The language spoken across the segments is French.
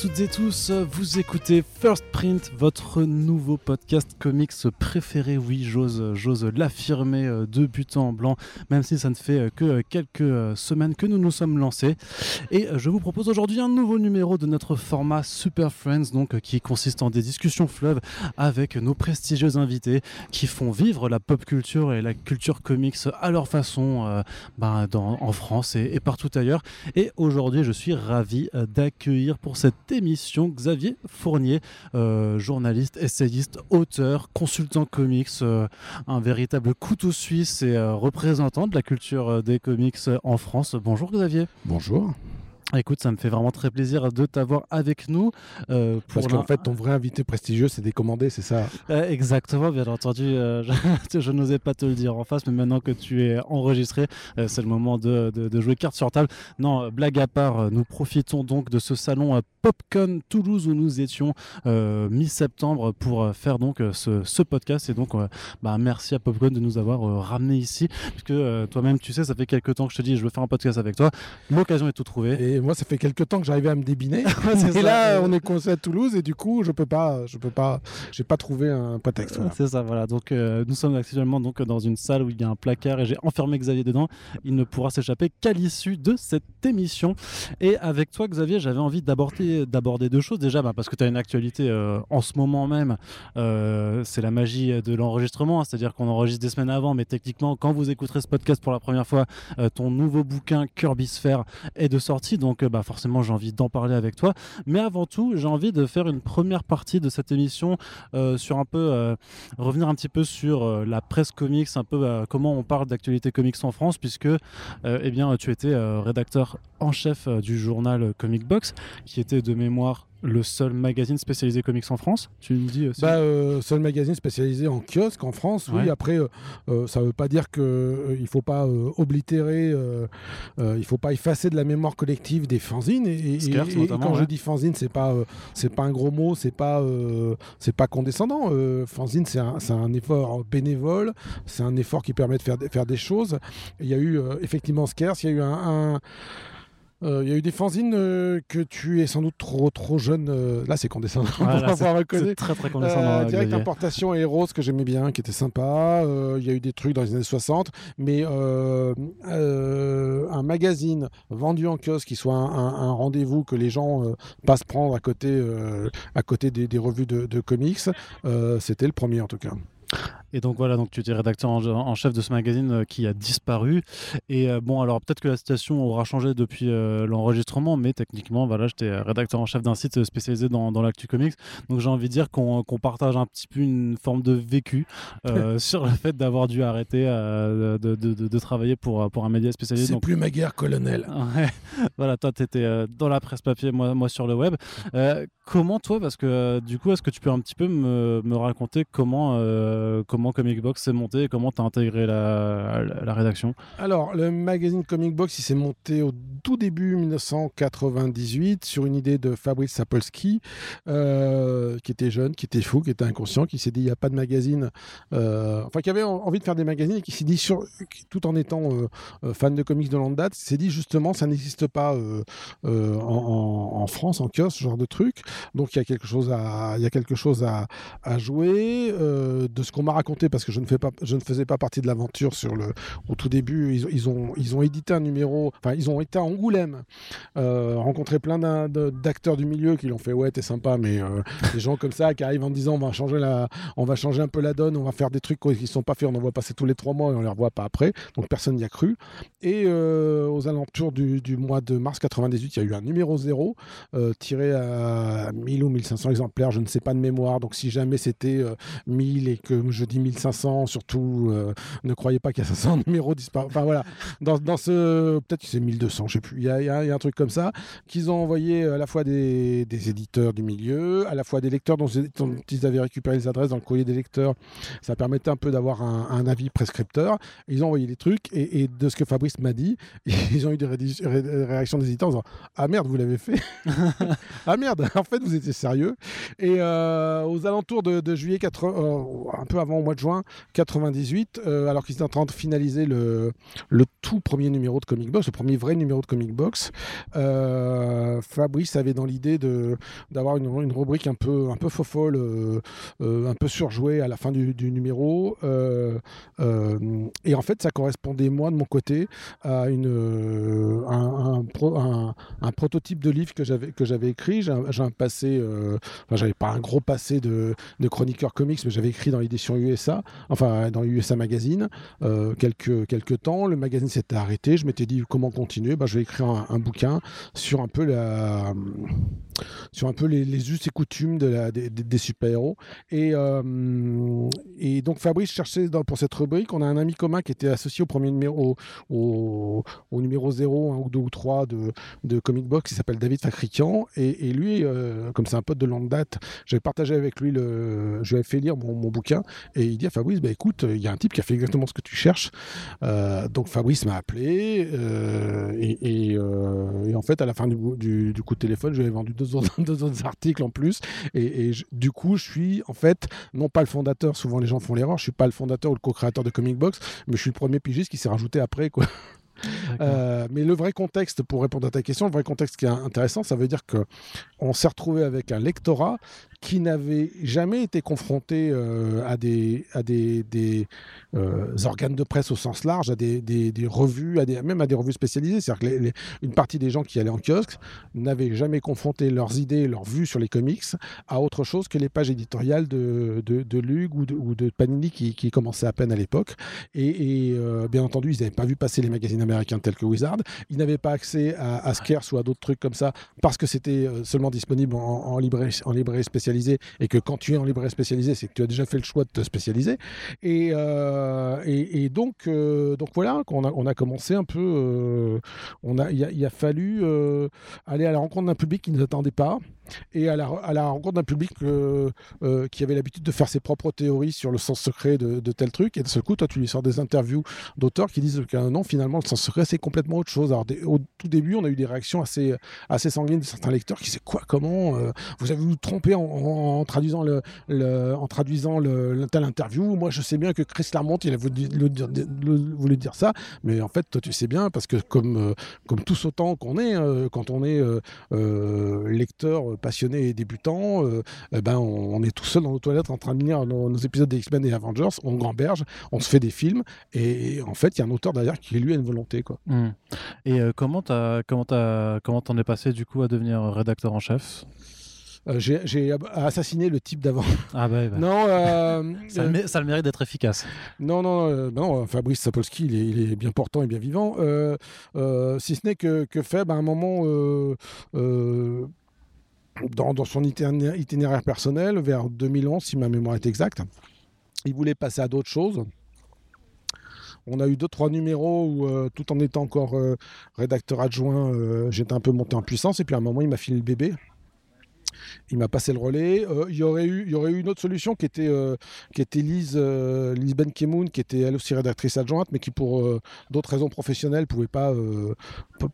Toutes et tous, vous écoutez First Print, votre nouveau podcast comics préféré. Oui, j'ose, j'ose l'affirmer euh, de but en blanc, même si ça ne fait euh, que quelques euh, semaines que nous nous sommes lancés. Et je vous propose aujourd'hui un nouveau numéro de notre format Super Friends, donc qui consiste en des discussions fleuves avec nos prestigieux invités qui font vivre la pop culture et la culture comics à leur façon ben, dans, en France et, partout ailleurs. Et aujourd'hui, je suis ravi d'accueillir pour cette émission Xavier Fournier, euh, journaliste, essayiste, auteur, consultant comics, euh, un véritable couteau suisse et euh, représentant de la culture des comics en France. Bonjour Xavier. Bonjour. Écoute, ça me fait vraiment très plaisir de t'avoir avec nous. Euh, Parce qu'en fait, ton vrai invité prestigieux, c'est décommandé, c'est ça? Euh, Exactement, bien entendu. Euh, je, je n'osais pas te le dire en face, mais maintenant que tu es enregistré, c'est le moment de, de, de, jouer carte sur table. Non, blague à part, nous profitons donc de ce salon PopCon Toulouse où nous étions mi-septembre pour faire donc ce, ce, podcast. Et donc, bah, merci à PopCon de nous avoir ramené ici, puisque toi-même, tu sais, ça fait quelques temps que je te dis, je veux faire un podcast avec toi. L'occasion est tout trouvée. Et moi, ça fait quelques temps que j'arrivais à me débiner. et là, on est coincé à Toulouse et du coup, je peux pas, je peux pas, j'ai pas trouvé un prétexte. Voilà. C'est ça, voilà. Donc, euh, nous sommes actuellement donc dans une salle où il y a un placard et j'ai enfermé Xavier dedans. Il ne pourra s'échapper qu'à l'issue de cette émission. Et avec toi, Xavier, j'avais envie d'aborder, d'aborder deux choses. Déjà, bah, parce que tu as une actualité euh, en ce moment même. Euh, c'est la magie de l'enregistrement, c'est-à-dire qu'on enregistre des semaines avant, mais techniquement, quand vous écouterez ce podcast pour la première fois, ton nouveau bouquin Kirby Sphere est de sortie. Donc, bah, forcément, j'ai envie d'en parler avec toi. Mais avant tout, j'ai envie de faire une première partie de cette émission euh, sur un peu euh, revenir un petit peu sur euh, la presse comics, un peu euh, comment on parle d'actualité comics en France, puisque eh bien, tu étais rédacteur en chef du journal Comic Box, qui était de mémoire le seul magazine spécialisé comics en France Tu me dis aussi bah, euh, Seul magazine spécialisé en kiosque en France, oui. Après, euh, euh, ça ne veut pas dire qu'il ne faut pas oblitérer, il ne faut pas effacer de la mémoire collective des fanzines. Et, et, et, et quand ouais. je dis fanzine, ce n'est pas, c'est pas un gros mot, ce n'est pas, c'est pas condescendant. fanzine, c'est un, un, effort bénévole, c'est un effort qui permet de faire, faire des choses. Il y a eu effectivement Skers, il y a eu un, un il euh, y a eu des fanzines euh, que tu es sans doute trop trop jeune. Euh, là, c'est condescendant. Voilà, c'est très très condescendant. direct importation et Rose que j'aimais bien, qui était sympa. Il y a eu des trucs dans les années 60, mais un magazine vendu en kiosque qui soit un, un, un rendez-vous que les gens passent prendre à côté à côté des, des revues de, de comics, c'était le premier en tout cas. Et donc voilà, donc tu étais rédacteur en, en chef de ce magazine euh, qui a disparu. Et euh, bon, alors peut-être que la situation aura changé depuis euh, l'enregistrement, mais techniquement, voilà, j'étais rédacteur en chef d'un site spécialisé dans, dans l'actu comics. Donc j'ai envie de dire qu'on qu partage un petit peu une forme de vécu sur le fait d'avoir dû arrêter de, de, de, de, travailler pour, pour un média spécialisé. C'est donc... plus ma guerre, colonel. Ouais. voilà, toi, tu étais dans la presse papier, moi, moi sur le web. comment toi, parce que du coup, est-ce que tu peux un petit peu me, me raconter comment, comment comment Comic Box s'est monté et comment tu as intégré la, rédaction Alors, le magazine Comic Box, s'est monté au tout début 1998 sur une idée de Fabrice Sapolsky, euh, qui était jeune, qui était fou, qui était inconscient, qui s'est dit il n'y a pas de magazine, euh, enfin qui avait envie de faire des magazines et qui s'est dit, tout en étant euh, fan de comics de longue date, s'est dit justement ça n'existe pas en, France, en kiosque, ce genre de truc. Donc il y a quelque chose à, à, jouer. De ce qu'on m'a raconté parce que je ne, ne faisais pas partie de l'aventure au tout début. Ils, ont édité un numéro enfin ils ont été à Angoulême euh, rencontré plein d'acteurs du milieu qui l'ont fait ouais t'es sympa mais euh, des gens comme ça qui arrivent en disant on va changer on va changer un peu la donne on va faire des trucs qui sont pas faits on en voit passer tous les trois mois et on les revoit pas après. Donc personne n'y a cru. Et euh, aux alentours du, du, mois de mars 98 il y a eu un numéro 0 euh, tiré à 1000 ou 1500 exemplaires je ne sais pas de mémoire. Donc si jamais c'était 1000 et que je dis 1500, surtout, euh, ne croyez pas qu'il y a 500 numéros disparus. Enfin voilà, dans, dans ce. Peut-être que c'est 1200, je sais plus. Il y, a, un truc comme ça, qu'ils ont envoyé à la fois des, des, éditeurs du milieu, à la fois des lecteurs dont, ils avaient récupéré les adresses dans le courrier des lecteurs. Ça permettait un peu d'avoir un, avis prescripteur. Ils ont envoyé des trucs, et, de ce que Fabrice m'a dit, ils ont eu des ré réactions des éditeurs en disant Ah merde, vous l'avez fait Ah merde, en fait, vous étiez sérieux. Et euh, aux alentours de, juillet 80, euh, un peu avant mois de juin 98, alors qu'ils étaient en train de finaliser le, le tout premier numéro de Comic Box, le premier vrai numéro de Comic Box. Fabrice avait dans l'idée d'avoir une, une, rubrique un peu, un peu fofolle, un peu surjouée à la fin du, numéro. et en fait, ça correspondait, moi, de mon côté, à une, un, un, prototype de livre que j'avais écrit. J'ai un passé, enfin, j'avais pas un gros passé de, de chroniqueur comics, mais j'avais écrit dans l'édition Enfin dans USA Magazine, euh, quelques, quelques temps. Le magazine s'était arrêté. Je m'étais dit comment continuer? Bah, je vais écrire un, bouquin sur un peu la, sur un peu les, us et coutumes des, super-héros. Et, euh, et donc Fabrice cherchait pour cette rubrique. On a un ami commun qui était associé au premier numéro, au, numéro 0, 1 ou 2 ou 3 de, de Comic Box, qui s'appelle David Facrikian. Et, et lui, euh, comme c'est un pote de longue date, j'avais partagé avec lui le, je lui avais fait lire mon, mon bouquin et il dit à Fabrice bah, écoute, il y a un type qui a fait exactement ce que tu cherches. Euh, donc Fabrice m'a appelé euh, et, en fait, à la fin du, du, coup de téléphone, je lui ai vendu deux deux autres articles en plus. Et, du coup, je suis en fait, non pas le fondateur, souvent les gens font l'erreur, je suis pas le fondateur ou le co-créateur de Comic Box, mais je suis le premier pigiste qui s'est rajouté après. quoi. Mais le vrai contexte, pour répondre à ta question, le vrai contexte qui est intéressant, ça veut dire que on s'est retrouvé avec un lectorat qui n'avait jamais été confronté euh, à des, euh, organes de presse au sens large, à des, revues, à même à des revues spécialisées. C'est-à-dire que partie des gens qui allaient en kiosque n'avaient jamais confronté leurs idées, leurs vues sur les comics à autre chose que les pages éditoriales de, de, Lug ou de, Panini qui, commençaient à peine à l'époque. Et, euh, bien entendu, ils n'avaient pas vu passer les magazines américains tels que Wizard. Ils n'avaient pas accès à, à Scarce ou à d'autres trucs comme ça parce que c'était seulement disponible en, en librairie, en librairie spécialisée et que quand tu es en librairie spécialisée, c'est que tu as déjà fait le choix de te spécialiser. Et, euh, et, donc, euh, donc voilà, on a, on a commencé un peu. Euh, on a, il, a, fallu aller à la rencontre d'un public qui ne nous attendait pas et à la, à la rencontre d'un public qui avait l'habitude de faire ses propres théories sur le sens secret de, tel truc. Et de ce coup, toi, tu lui sors des interviews d'auteurs qui disent que non, finalement, le sens secret, c'est complètement autre chose. Alors, au tout début, on a eu des réactions assez, assez sanguines de certains lecteurs qui disaient quoi, comment Vous avez vous trompé en, traduisant le, en traduisant le, tel interview? Moi, je sais bien que Chris Larmont, il a voulu, dire ça, mais en fait, toi, tu sais bien parce que comme euh, comme tous autant qu'on est, euh, quand on est euh, lecteur passionné et débutant, eh ben on, est tout seul dans nos toilettes en train de lire nos, épisodes des X-Men et Avengers, on gamberge, on se fait des films, et, en fait, il y a un auteur derrière qui lui a une volonté, quoi. Mmh. Et comment t'as comment t'as comment t'en es passé du coup à devenir rédacteur en chef? Euh, j'ai assassiné le type d'avant. Ah bah, bah. Non. Euh, ça, le, mérite d'être efficace. Non, non, euh, non. Fabrice Sapolsky, il est, bien portant et bien vivant. si ce n'est que, que Feb, à un moment, dans, dans, son itinéraire personnel, vers 2011, si ma mémoire est exacte, il voulait passer à d'autres choses. On a eu deux, trois numéros où, tout en étant encore rédacteur adjoint, j'étais un peu monté en puissance. Et puis à un moment, il m'a filé le bébé. Il m'a passé le relais. Euh, il, y aurait eu, il y aurait eu une autre solution qui était, euh, qui était Lise, euh, Lise Benkemoun, qui était elle aussi rédactrice adjointe, mais qui pour d'autres raisons professionnelles pouvait pas,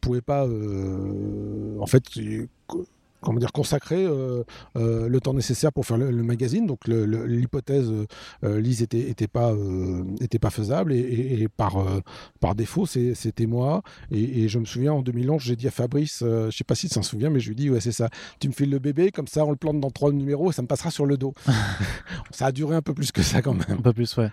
pouvait pas en fait comment dire, consacrer euh, euh, le temps nécessaire pour faire le, magazine. Donc l'hypothèse euh, Lise était, était, pas, était pas faisable et, par, par défaut, c'était moi. Et, je me souviens en 2011, j'ai dit à Fabrice, je sais pas s'il s'en souvient, mais je lui dis ouais c'est ça, tu me files le bébé, comme ça on le plante dans trois numéros et ça me passera sur le dos. ça a duré un peu plus que ça quand même. Un peu plus, ouais.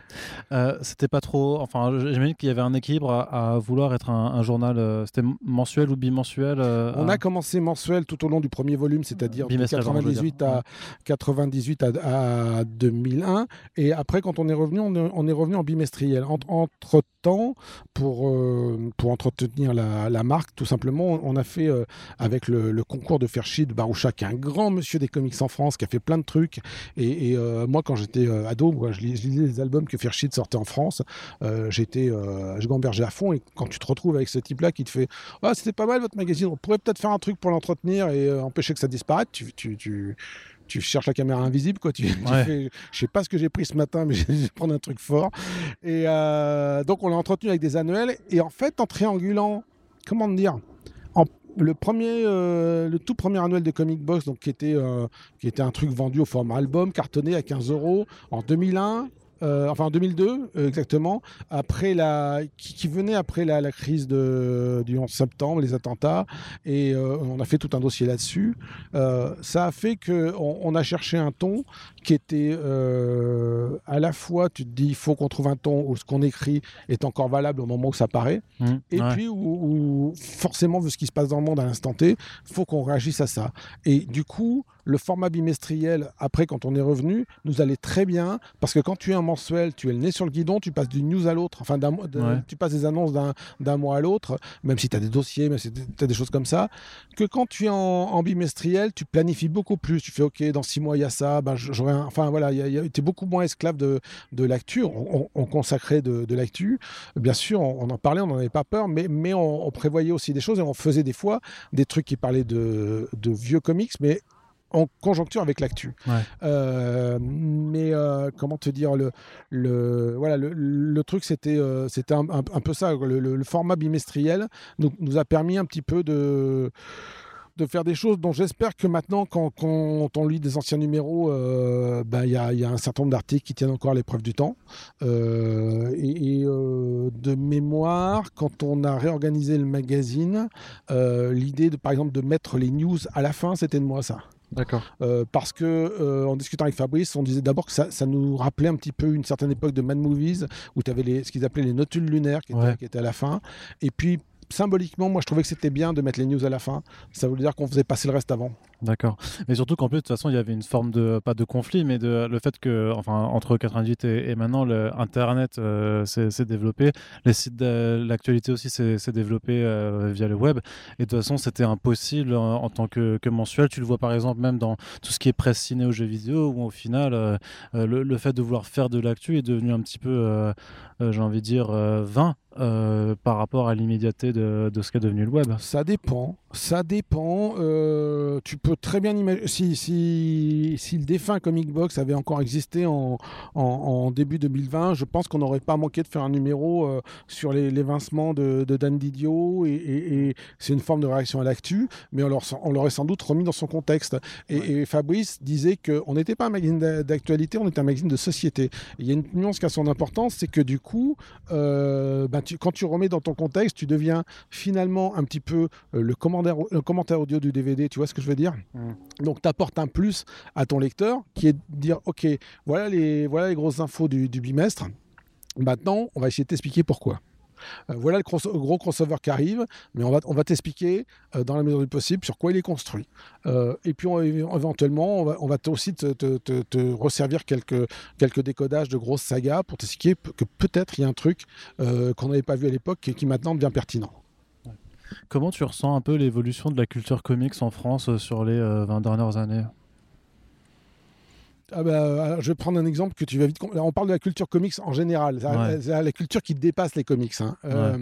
c'était pas trop, enfin j'imagine qu'il y avait un équilibre à, vouloir être un, journal, c'était mensuel ou bimensuel On a commencé mensuel tout au long du premier c'est-à-dire de 98 à 98 à, 2001. Et après, quand on est revenu, on est, revenu en bimestriel. entre euh, pour entretenir la, marque, tout simplement, on a fait euh, avec le, concours de Ferchid Baroucha, qui est un grand monsieur des comics en France, qui a fait plein de trucs. Et, euh, moi, quand j'étais ado, je, lisais les albums que Ferchid sortait en France. j'étais, je gambergeais à fond. Et quand tu te retrouves avec ce type-là qui te fait, ah, c'était pas mal votre magazine, on pourrait peut-être faire un truc pour l'entretenir et empêcher que ça disparaisse, tu tu cherches la caméra invisible, quoi. Tu, fais, je sais pas ce que j'ai pris ce matin, mais je vais prendre un truc fort. Et euh, donc, on l'a entretenu avec des annuels. Et en fait, en triangulant, comment dire, en, le premier, euh, le tout premier annuel de Comic Box, donc qui était, euh, qui était un truc vendu au format album, cartonné à 15 euros en 2001. Euh, enfin en 2002 euh, exactement, après la, qui, venait après la, la, crise du 11 septembre, les attentats, et euh, on a fait tout un dossier là-dessus. ça a fait qu'on on a cherché un ton qui était à la fois, tu te dis, il faut qu'on trouve un ton où ce qu'on écrit est encore valable au moment où ça paraît, mmh, et puis où, forcément, vu ce qui se passe dans le monde à l'instant T, faut qu'on réagisse à ça. Et du coup, le format bimestriel, après, quand on est revenu, nous allait très bien parce que quand tu es un mensuel, tu es le nez sur le guidon, tu passes d'une news à l'autre, enfin, tu passes des annonces d'un mois à l'autre, même si tu as des dossiers, même si tu as des choses comme ça, que quand tu es en, bimestriel, tu planifies beaucoup plus. Tu fais, OK, dans six mois, il y a ça, ben, enfin, voilà, tu es beaucoup moins esclave de, de l'actu. On, consacrait de, de l'actu. Bien sûr, on, en parlait, on n'en avait pas peur, mais, mais on, prévoyait aussi des choses et on faisait des fois des trucs qui parlaient de, de vieux comics, mais en conjoncture avec l'actu. Euh, mais euh, comment te dire le, le voilà le, truc c'était euh, c'était un, peu ça le, format bimestriel nous, nous a permis un petit peu de de faire des choses dont j'espère que maintenant, quand, on lit des anciens numéros, bah, il y, a, un certain nombre d'articles qui tiennent encore l'épreuve du temps. et, de mémoire, quand on a réorganisé le magazine, l'idée, de, par exemple, de mettre les news à la fin, c'était de moi ça. D'accord. Euh, parce que euh, en discutant avec Fabrice, on disait d'abord que ça, nous rappelait un petit peu une certaine époque de Mad Movies où tu avais les, ce qu'ils appelaient les notules lunaires qui étaient, qui étaient à la fin. Et puis symboliquement, moi je trouvais que c'était bien de mettre les news à la fin. Ça voulait dire qu'on faisait passer le reste avant. D'accord. Mais surtout qu'en plus, de toute façon, il y avait une forme de, pas de conflit, mais de le fait que, enfin, entre 98 et, maintenant, le Internet euh, s'est développé, les sites l'actualité aussi s'est développé euh, via le web. Et de toute façon, c'était impossible en, tant que, mensuel. Tu le vois par exemple même dans tout ce qui est presse ciné ou jeux vidéo, où au final, euh, le, fait de vouloir faire de l'actu est devenu un petit peu, j'ai envie de dire, vain. par rapport à l'immédiateté de, ce qu'est devenu le web Ça dépend. Ça dépend. tu peux très bien imaginer, si, si, si, le défunt Comic Box avait encore existé en, en, début 2020, je pense qu'on n'aurait pas manqué de faire un numéro euh, sur les, l'évincement de, de, Dan Didio, et, c'est une forme de réaction à l'actu, mais on, l'aurait sans doute remis dans son contexte. Et, Fabrice disait qu'on n'était pas un magazine d'actualité, on était un magazine de société. il y a une nuance qui a son importance, c'est que du coup, euh, ben quand tu remets dans ton contexte, tu deviens finalement un petit peu euh, le, commentaire, le commentaire audio du DVD, tu vois ce que je veux dire? Mm. Donc, tu apportes un plus à ton lecteur qui est de dire Ok, voilà les, voilà grosses infos du, bimestre. Maintenant, on va essayer de t'expliquer pourquoi. Euh, voilà le gros crossover qui arrive, mais on va, on t'expliquer euh, dans la mesure du possible sur quoi il est construit. Euh, et puis éventuellement, on va, on aussi te, resservir quelques, quelques décodages de grosses sagas pour t'expliquer que peut-être il y a un truc qu'on n'avait pas vu à l'époque et qui maintenant devient pertinent. Comment tu ressens un peu l'évolution de la culture comics en France euh, sur les 20 euh, dernières années? Ah bah, je vais prendre un exemple que tu vas vite. On parle de la culture comics en général, la culture qui dépasse les comics. Hein. Euh,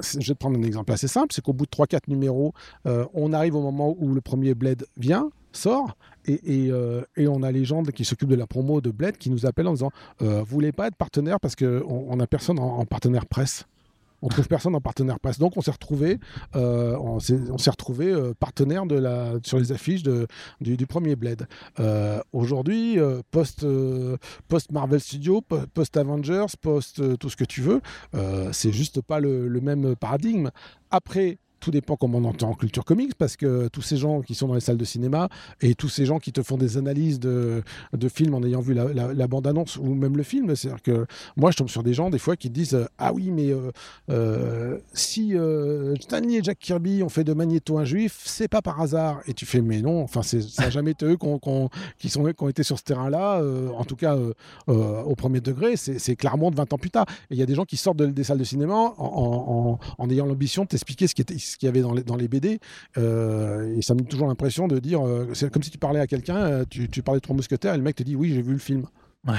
je vais te prendre un exemple assez simple c'est qu'au bout de 3-4 numéros, on arrive au moment où le premier Blade vient, sort, et, on a les gens qui s'occupent de la promo de Blade qui nous appellent en disant Vous voulez pas être partenaire parce qu'on n'a personne en partenaire presse? On trouve personne en partenaire presse. Donc on s'est retrouvé, euh, on s'est retrouvé euh, partenaire sur les affiches du, premier Blade. Euh, aujourd'hui, post, Marvel Studios, post Avengers, post tout ce que tu veux, c'est juste pas le même paradigme. Après, tout dépend comment on entend en culture comics, parce que tous ces gens qui sont dans les salles de cinéma et tous ces gens qui te font des analyses de, de films en ayant vu la, bande-annonce ou même le film, c'est-à-dire que moi je tombe sur des gens des fois qui disent Ah oui, mais euh, euh, si euh, Stanley et Jack Kirby ont fait de Magneto un juif, c'est pas par hasard. Et tu fais Mais non, enfin, ça n'a jamais été eux qui, sont, qui ont été sur ce terrain-là, en tout cas au premier degré, c'est clairement de 20 ans plus tard. Et il y a des gens qui sortent des salles de cinéma en, en ayant l'ambition de t'expliquer ce qui était ce qu'il y avait dans les, dans les BD. Euh, et ça me donne toujours l'impression de dire, euh, c'est comme si tu parlais à quelqu'un, euh, tu, tu, parlais de Trois Mousquetaires, et le mec te dit, oui, j'ai vu le film. Ouais.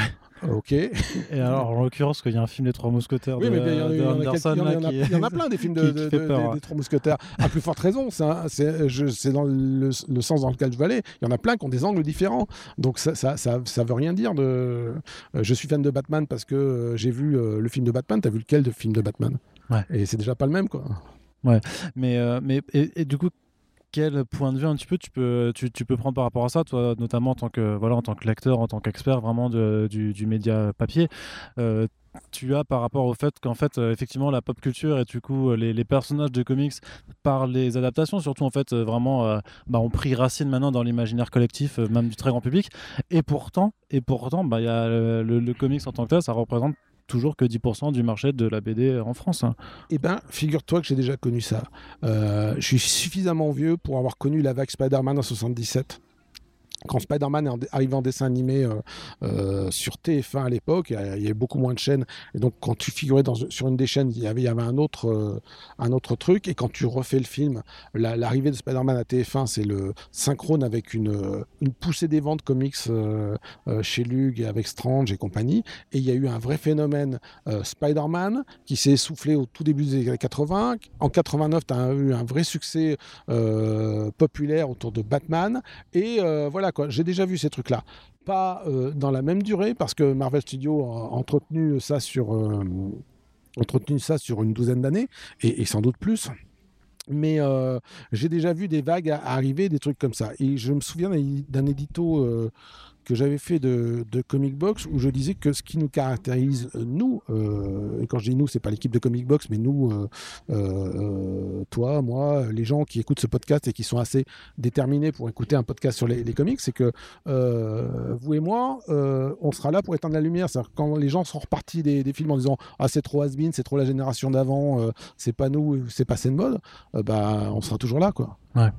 Ok. Et alors, en l'occurrence, qu'il y a un film des Trois Mousquetaires oui, de, mais il y, en a plein des films de, des, Trois Mousquetaires. À plus forte raison, c'est dans le, sens dans lequel je veux aller. Il y en a plein qui ont des angles différents. Donc ça, ça, ça, veut rien dire de. je suis fan de Batman parce que j'ai vu le film de Batman. T'as vu lequel de film de Batman? Ouais. Et c'est déjà pas le même, quoi. Ouais, mais, euh, mais et, du coup, quel point de vue un petit peu tu peux, tu, tu, peux prendre par rapport à ça, toi, notamment en tant que, voilà, en tant que lecteur, en tant qu'expert vraiment du, du, média papier euh, tu as par rapport au fait qu'en fait euh, effectivement la pop culture et du coup les, personnages de comics par les adaptations surtout en fait vraiment bah, ont pris racine maintenant dans l'imaginaire collectif même du très grand public. Et pourtant et pourtant bah, y a le, comics en tant que tel ça représente toujours que 10% du marché de la BD en France. Hein. Eh ben, figure-toi que j'ai déjà connu ça. Euh, je suis suffisamment vieux pour avoir connu la vague Spider-Man en 77 quand Spider-Man est arrivé en dessin animé euh, euh, sur TF1 à l'époque, il y avait beaucoup moins de chaînes. Et donc, quand tu figurais sur une des chaînes, il y avait, euh, un autre truc. Et quand tu refais le film, l'arrivée de Spider-Man à TF1, c'est le synchrone avec une, une poussée des ventes comics chez Lug, avec Strange et compagnie. Et il y a eu un vrai phénomène Spider-Man qui s'est essoufflé au tout début des années 80. En 89, tu as eu un vrai succès populaire autour de Batman. Et voilà j'ai déjà vu ces trucs-là. Pas euh, dans la même durée, parce que Marvel Studios a entretenu ça sur, euh, entretenu ça sur une douzaine d'années, et, sans doute plus. Mais euh, j'ai déjà vu des vagues arriver, des trucs comme ça. Et je me souviens d'un édito que j'avais fait de, Comic Box où je disais que ce qui nous caractérise, euh, nous, euh, et quand je dis nous, c'est pas l'équipe de Comic Box, mais nous, euh, toi, moi, les gens qui écoutent ce podcast et qui sont assez déterminés pour écouter un podcast sur les, comics, c'est que vous et moi, on sera là pour éteindre la lumière. cest quand les gens sont repartis des, films en disant Ah, c'est trop has c'est trop la génération d'avant, c'est pas nous, c'est passé de mode, bah, on sera toujours là, quoi. Ouais.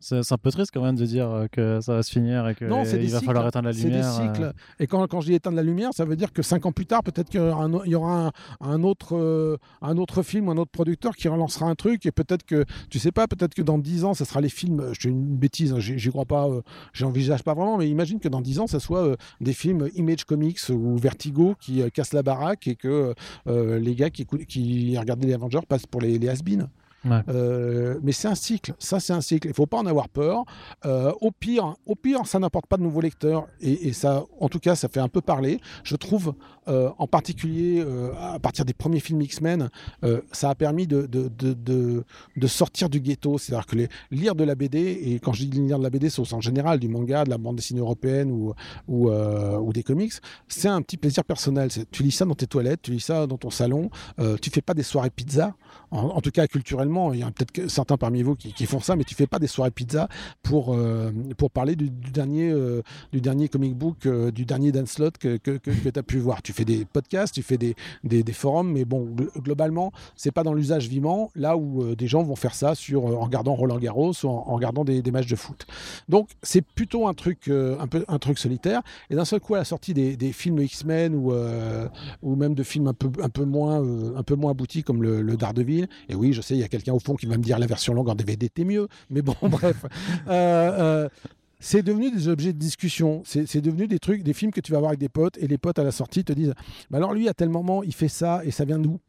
C'est un peu triste quand même de dire euh, que ça va se finir et qu'il va falloir éteindre la lumière. C'est des cycles. Euh. Et quand, quand je dis éteindre la lumière, ça veut dire que cinq ans plus tard, peut-être qu'il y aura un, autre, euh, un autre film, un autre producteur qui relancera un truc. Et peut-être que, tu sais pas, peut-être que dans dix ans, ça sera les films. Je une bêtise, hein, j'y crois pas, j'envisage pas vraiment, mais imagine que dans dix ans, ça soit des films Image Comics ou Vertigo qui cassent la baraque et que les gars qui, qui regardaient les Avengers passent pour les, les has euh, mais c'est un cycle, ça c'est un cycle. Il faut pas en avoir peur. Euh, au pire, au pire, ça n'apporte pas de nouveaux lecteurs et, ça, en tout cas, ça fait un peu parler. Je trouve, euh, en particulier à partir des premiers films X-Men, ça a permis de, sortir du ghetto. C'est-à-dire que lire de la BD et quand je dis lire de la BD, c'est au sens général du manga, de la bande dessinée européenne ou, ou des comics. C'est un petit plaisir personnel. Tu lis ça dans tes toilettes, tu lis ça dans ton salon. tu fais pas des soirées pizza. En tout cas, culturellement il y a peut-être certains parmi vous qui, font ça, mais tu fais pas des soirées pizza pour, euh, pour parler du, dernier, euh, du dernier comic book, euh, du dernier dance slot que, que, que, tu as pu voir. Tu fais des podcasts, tu fais des, des, forums, mais bon, globalement, c'est pas dans l'usage vivant, là où des gens vont faire ça sur, en regardant Roland Garros ou en, regardant des, des, matchs de foot. Donc, c'est plutôt un truc, un, peu, un truc solitaire. Et d'un seul coup, à la sortie des, films X-Men ou, ou même de films un peu, un peu, moins, un peu moins aboutis comme le Daredevil, et oui, je sais, il y a quelqu'un au fond qui va me dire la version longue en DVD était mieux. Mais bon, bref. Euh, euh, c'est devenu des objets de discussion. C'est devenu des trucs, des films que tu vas voir avec des potes et les potes à la sortie te disent bah alors lui, à tel moment, il fait ça et ça vient d'où?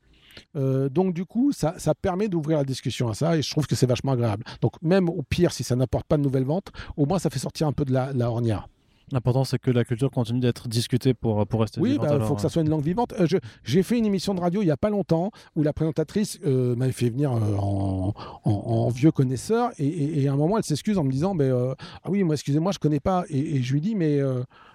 Euh, donc du coup, ça, permet d'ouvrir la discussion à ça et je trouve que c'est vachement agréable. Donc même au pire, si ça n'apporte pas de nouvelles ventes, au moins ça fait sortir un peu de la, ornière. L'important, c'est que la culture continue d'être discutée pour, pour rester oui, vivante. Oui, il faut que ça soit une langue vivante. Euh, j'ai fait une émission de radio il n'y a pas longtemps où la présentatrice euh, m'avait fait venir euh, en, en, vieux connaisseur et, à un moment, elle s'excuse en me disant ben, Ah oui, moi, excusez-moi, je ne connais pas. Et, je lui dis Mais.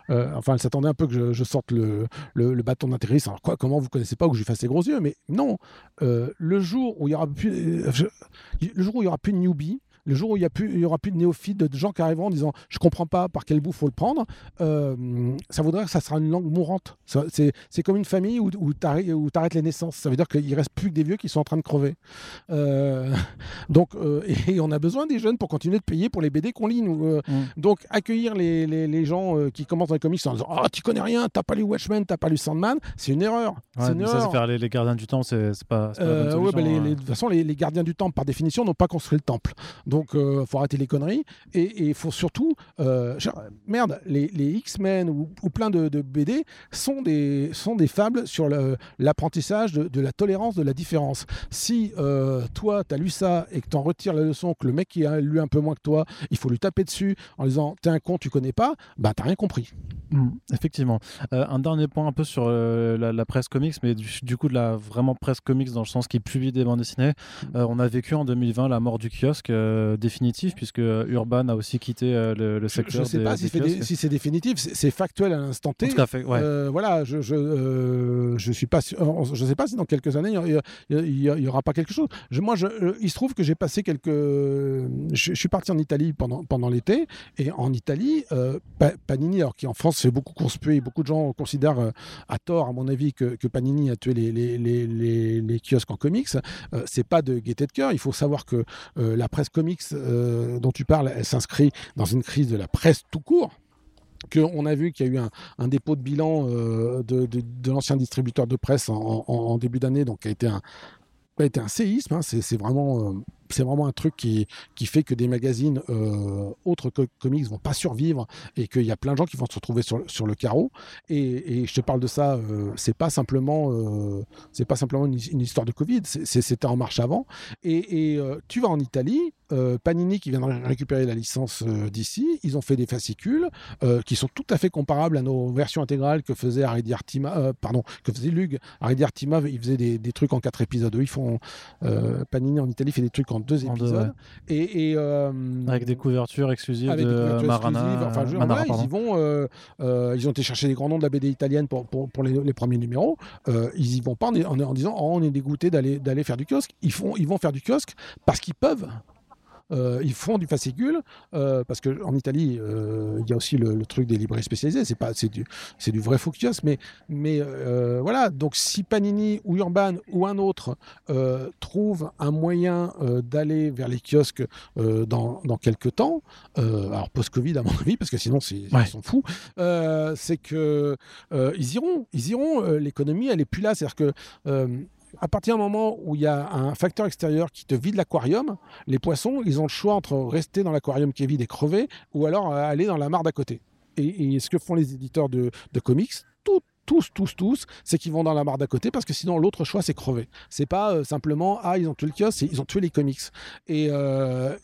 enfin, elle s'attendait un peu que je, sorte le, le, bâton d'atterrissage. Alors, quoi, comment vous connaissez pas ou que je lui fasse les gros yeux? Mais non, le jour où il y aura plus, le jour où il y aura plus de newbie, le jour où il n'y aura plus de néophytes, de gens qui arriveront en disant je comprends pas par quel bout faut le prendre, euh, ça voudrait que ça sera une langue mourante. C'est comme une famille où, où tu arrêtes les naissances. Ça veut dire qu'il reste plus que des vieux qui sont en train de crever. Euh, donc, euh, et on a besoin des jeunes pour continuer de payer pour les BD qu'on lit. Mm. Donc, accueillir les, les, gens qui commencent dans les comics en disant oh, tu connais rien, t'as pas lu Watchmen, t'as pas lu Sandman, c'est une erreur. c'est une erreur. Ça, faire les, gardiens du temps, c'est pas. pas la bah, hein. de toute façon, les, gardiens du temps, par définition, n'ont pas construit le temple. Donc, il euh, faut arrêter les conneries. Et il faut surtout. Euh, merde, les, X-Men ou, plein de, BD sont des, sont des fables sur l'apprentissage de, la tolérance de la différence. Si euh, toi, tu as lu ça et que tu en retires la leçon, que le mec qui a lu un peu moins que toi, il faut lui taper dessus en disant T'es un con, tu connais pas, bah t'as rien compris. Mmh, effectivement. un dernier point un peu sur la, presse comics, mais du, coup de la vraiment presse comics dans le sens qui publie des bandes dessinées. Mmh. on a vécu en 2020 la mort du kiosque définitif puisque Urban a aussi quitté le, secteur. Je ne sais pas si, c'est définitif, c'est factuel à l'instant T. voilà, je je, je suis pas je sais pas si dans quelques années il y, aura pas quelque chose. moi, je, il se trouve que j'ai passé quelques, je, suis parti en Italie pendant pendant l'été et en Italie, Panini, alors qui en France fait beaucoup conspuer, beaucoup de gens considèrent à tort, à mon avis, que, que Panini a tué les, les, les, les kiosques en comics. c'est pas de gaieté de cœur. Il faut savoir que euh, la presse comics euh, dont tu parles, elle s'inscrit dans une crise de la presse tout court qu'on a vu qu'il y a eu un, dépôt de bilan euh, de, l'ancien distributeur de presse en, début d'année, donc qui a été un, séisme. Hein. c'est vraiment c'est vraiment un truc qui, qui fait que des magazines euh, autres que comics vont pas survivre et qu'il y a plein de gens qui vont se retrouver sur, sur le carreau. Et, je te parle de ça, euh, c'est pas simplement, euh, c'est pas simplement une, histoire de Covid, c'était en marche avant. Et, euh, tu vas en Italie, Panini qui vient de récupérer la licence d'ici, ils ont fait des fascicules qui sont tout à fait comparables à nos versions intégrales que faisait Artima, pardon, que faisait Lug. Harry Artima, il faisait des, des, trucs en quatre épisodes. Ils font Panini en Italie fait des trucs en deux épisodes. et, euh, avec des couvertures exclusives de Marana. Enfin, ils y vont. Euh, euh, ils ont été chercher des grands noms de la BD italienne pour, pour, pour les, premiers numéros. ils y vont pas en, en, disant oh, on est dégoûté d'aller d'aller faire du kiosque. Ils font ils vont faire du kiosque parce qu'ils peuvent. Euh, ils font du fascicule euh, parce qu'en Italie, euh, il y a aussi le, truc des librairies spécialisées. C'est pas, c'est du, c'est du vrai focus, mais, mais voilà. Donc, si Panini ou Urban ou un autre trouve un moyen d'aller vers les kiosques dans, dans quelques temps, alors post-Covid à mon avis, parce que sinon ils sont fous, c'est que ils iront, ils iront. L'économie, elle est plus là. C'est-à-dire que à partir du moment où il y a un facteur extérieur qui te vide l'aquarium, les poissons, ils ont le choix entre rester dans l'aquarium qui est vide et crever, ou alors euh, aller dans la mare d'à côté. Et, ce que font les éditeurs de, comics, tous, tous, tous, c'est qu'ils vont dans la mare d'à côté parce que sinon l'autre choix c'est crever. C'est pas euh, simplement ah ils ont tué le kiosque, ils ont tué les comics. euh,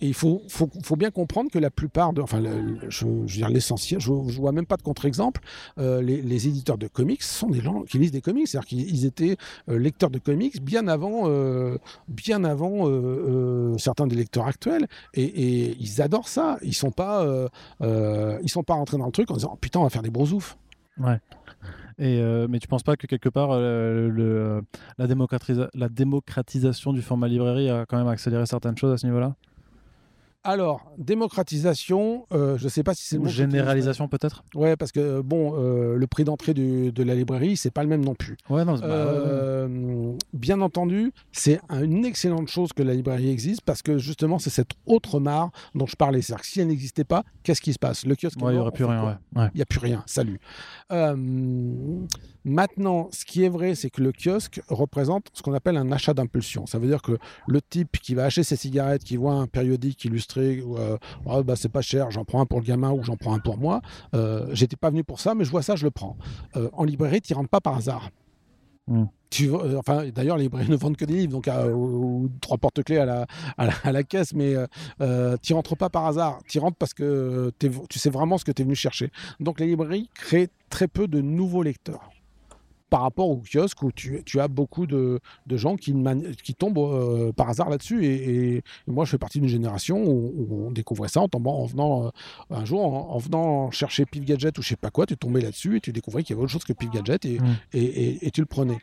il faut, faut, bien comprendre que la plupart de, enfin, je, veux dire l'essentiel, je, je vois même pas de contre-exemple. Euh, les, les, éditeurs de comics sont des gens qui lisent des comics, c'est-à-dire qu'ils étaient euh, lecteurs de comics bien avant, euh, bien avant certains des lecteurs actuels, et, et, ils adorent ça. Ils sont pas, ils sont pas rentrés dans le truc en disant putain on va faire des brosoufs. Ouais. Et, mais tu penses pas que quelque part la démocratisation du format librairie a quand même accéléré certaines choses à ce niveau-là? Alors, démocratisation, euh, je ne sais pas si c'est le Généralisation peut-être Ouais, parce que bon, euh, le prix d'entrée de la librairie, c'est pas le même non plus. Ouais, non, euh, Bien entendu, c'est une excellente chose que la librairie existe parce que justement, c'est cette autre mare dont je parlais. C'est-à-dire que si elle n'existait pas, qu'est-ce qui se passe? Le kiosque. il n'y aurait plus rien. Il n'y a plus rien. Salut. Maintenant, ce qui est vrai, c'est que le kiosque représente ce qu'on appelle un achat d'impulsion. Ça veut dire que le type qui va acheter ses cigarettes, qui voit un périodique illustré, euh, oh, bah, c'est pas cher, j'en prends un pour le gamin ou j'en prends un pour moi. Euh, J'étais pas venu pour ça, mais je vois ça, je le prends. Euh, en librairie, tu rentres pas par hasard. Hmm. Tu, euh, enfin, d'ailleurs, les librairies ne vendent que des livres, donc ou, trois porte-clés à la, à la, caisse, mais euh, tu rentres pas par hasard. Tu rentres parce que tu sais vraiment ce que tu es venu chercher. Donc, les librairies créent très peu de nouveaux lecteurs par rapport au kiosque où tu, as beaucoup de, gens qui, qui tombent euh, par hasard là-dessus. Et, moi, je fais partie d'une génération où, on découvrait ça en tombant, en venant euh, un jour, en, venant chercher Pif Gadget ou je sais pas quoi, tu tombais là-dessus et tu découvrais qu'il y avait autre chose que Pif Gadget et, mmh. et, tu le prenais.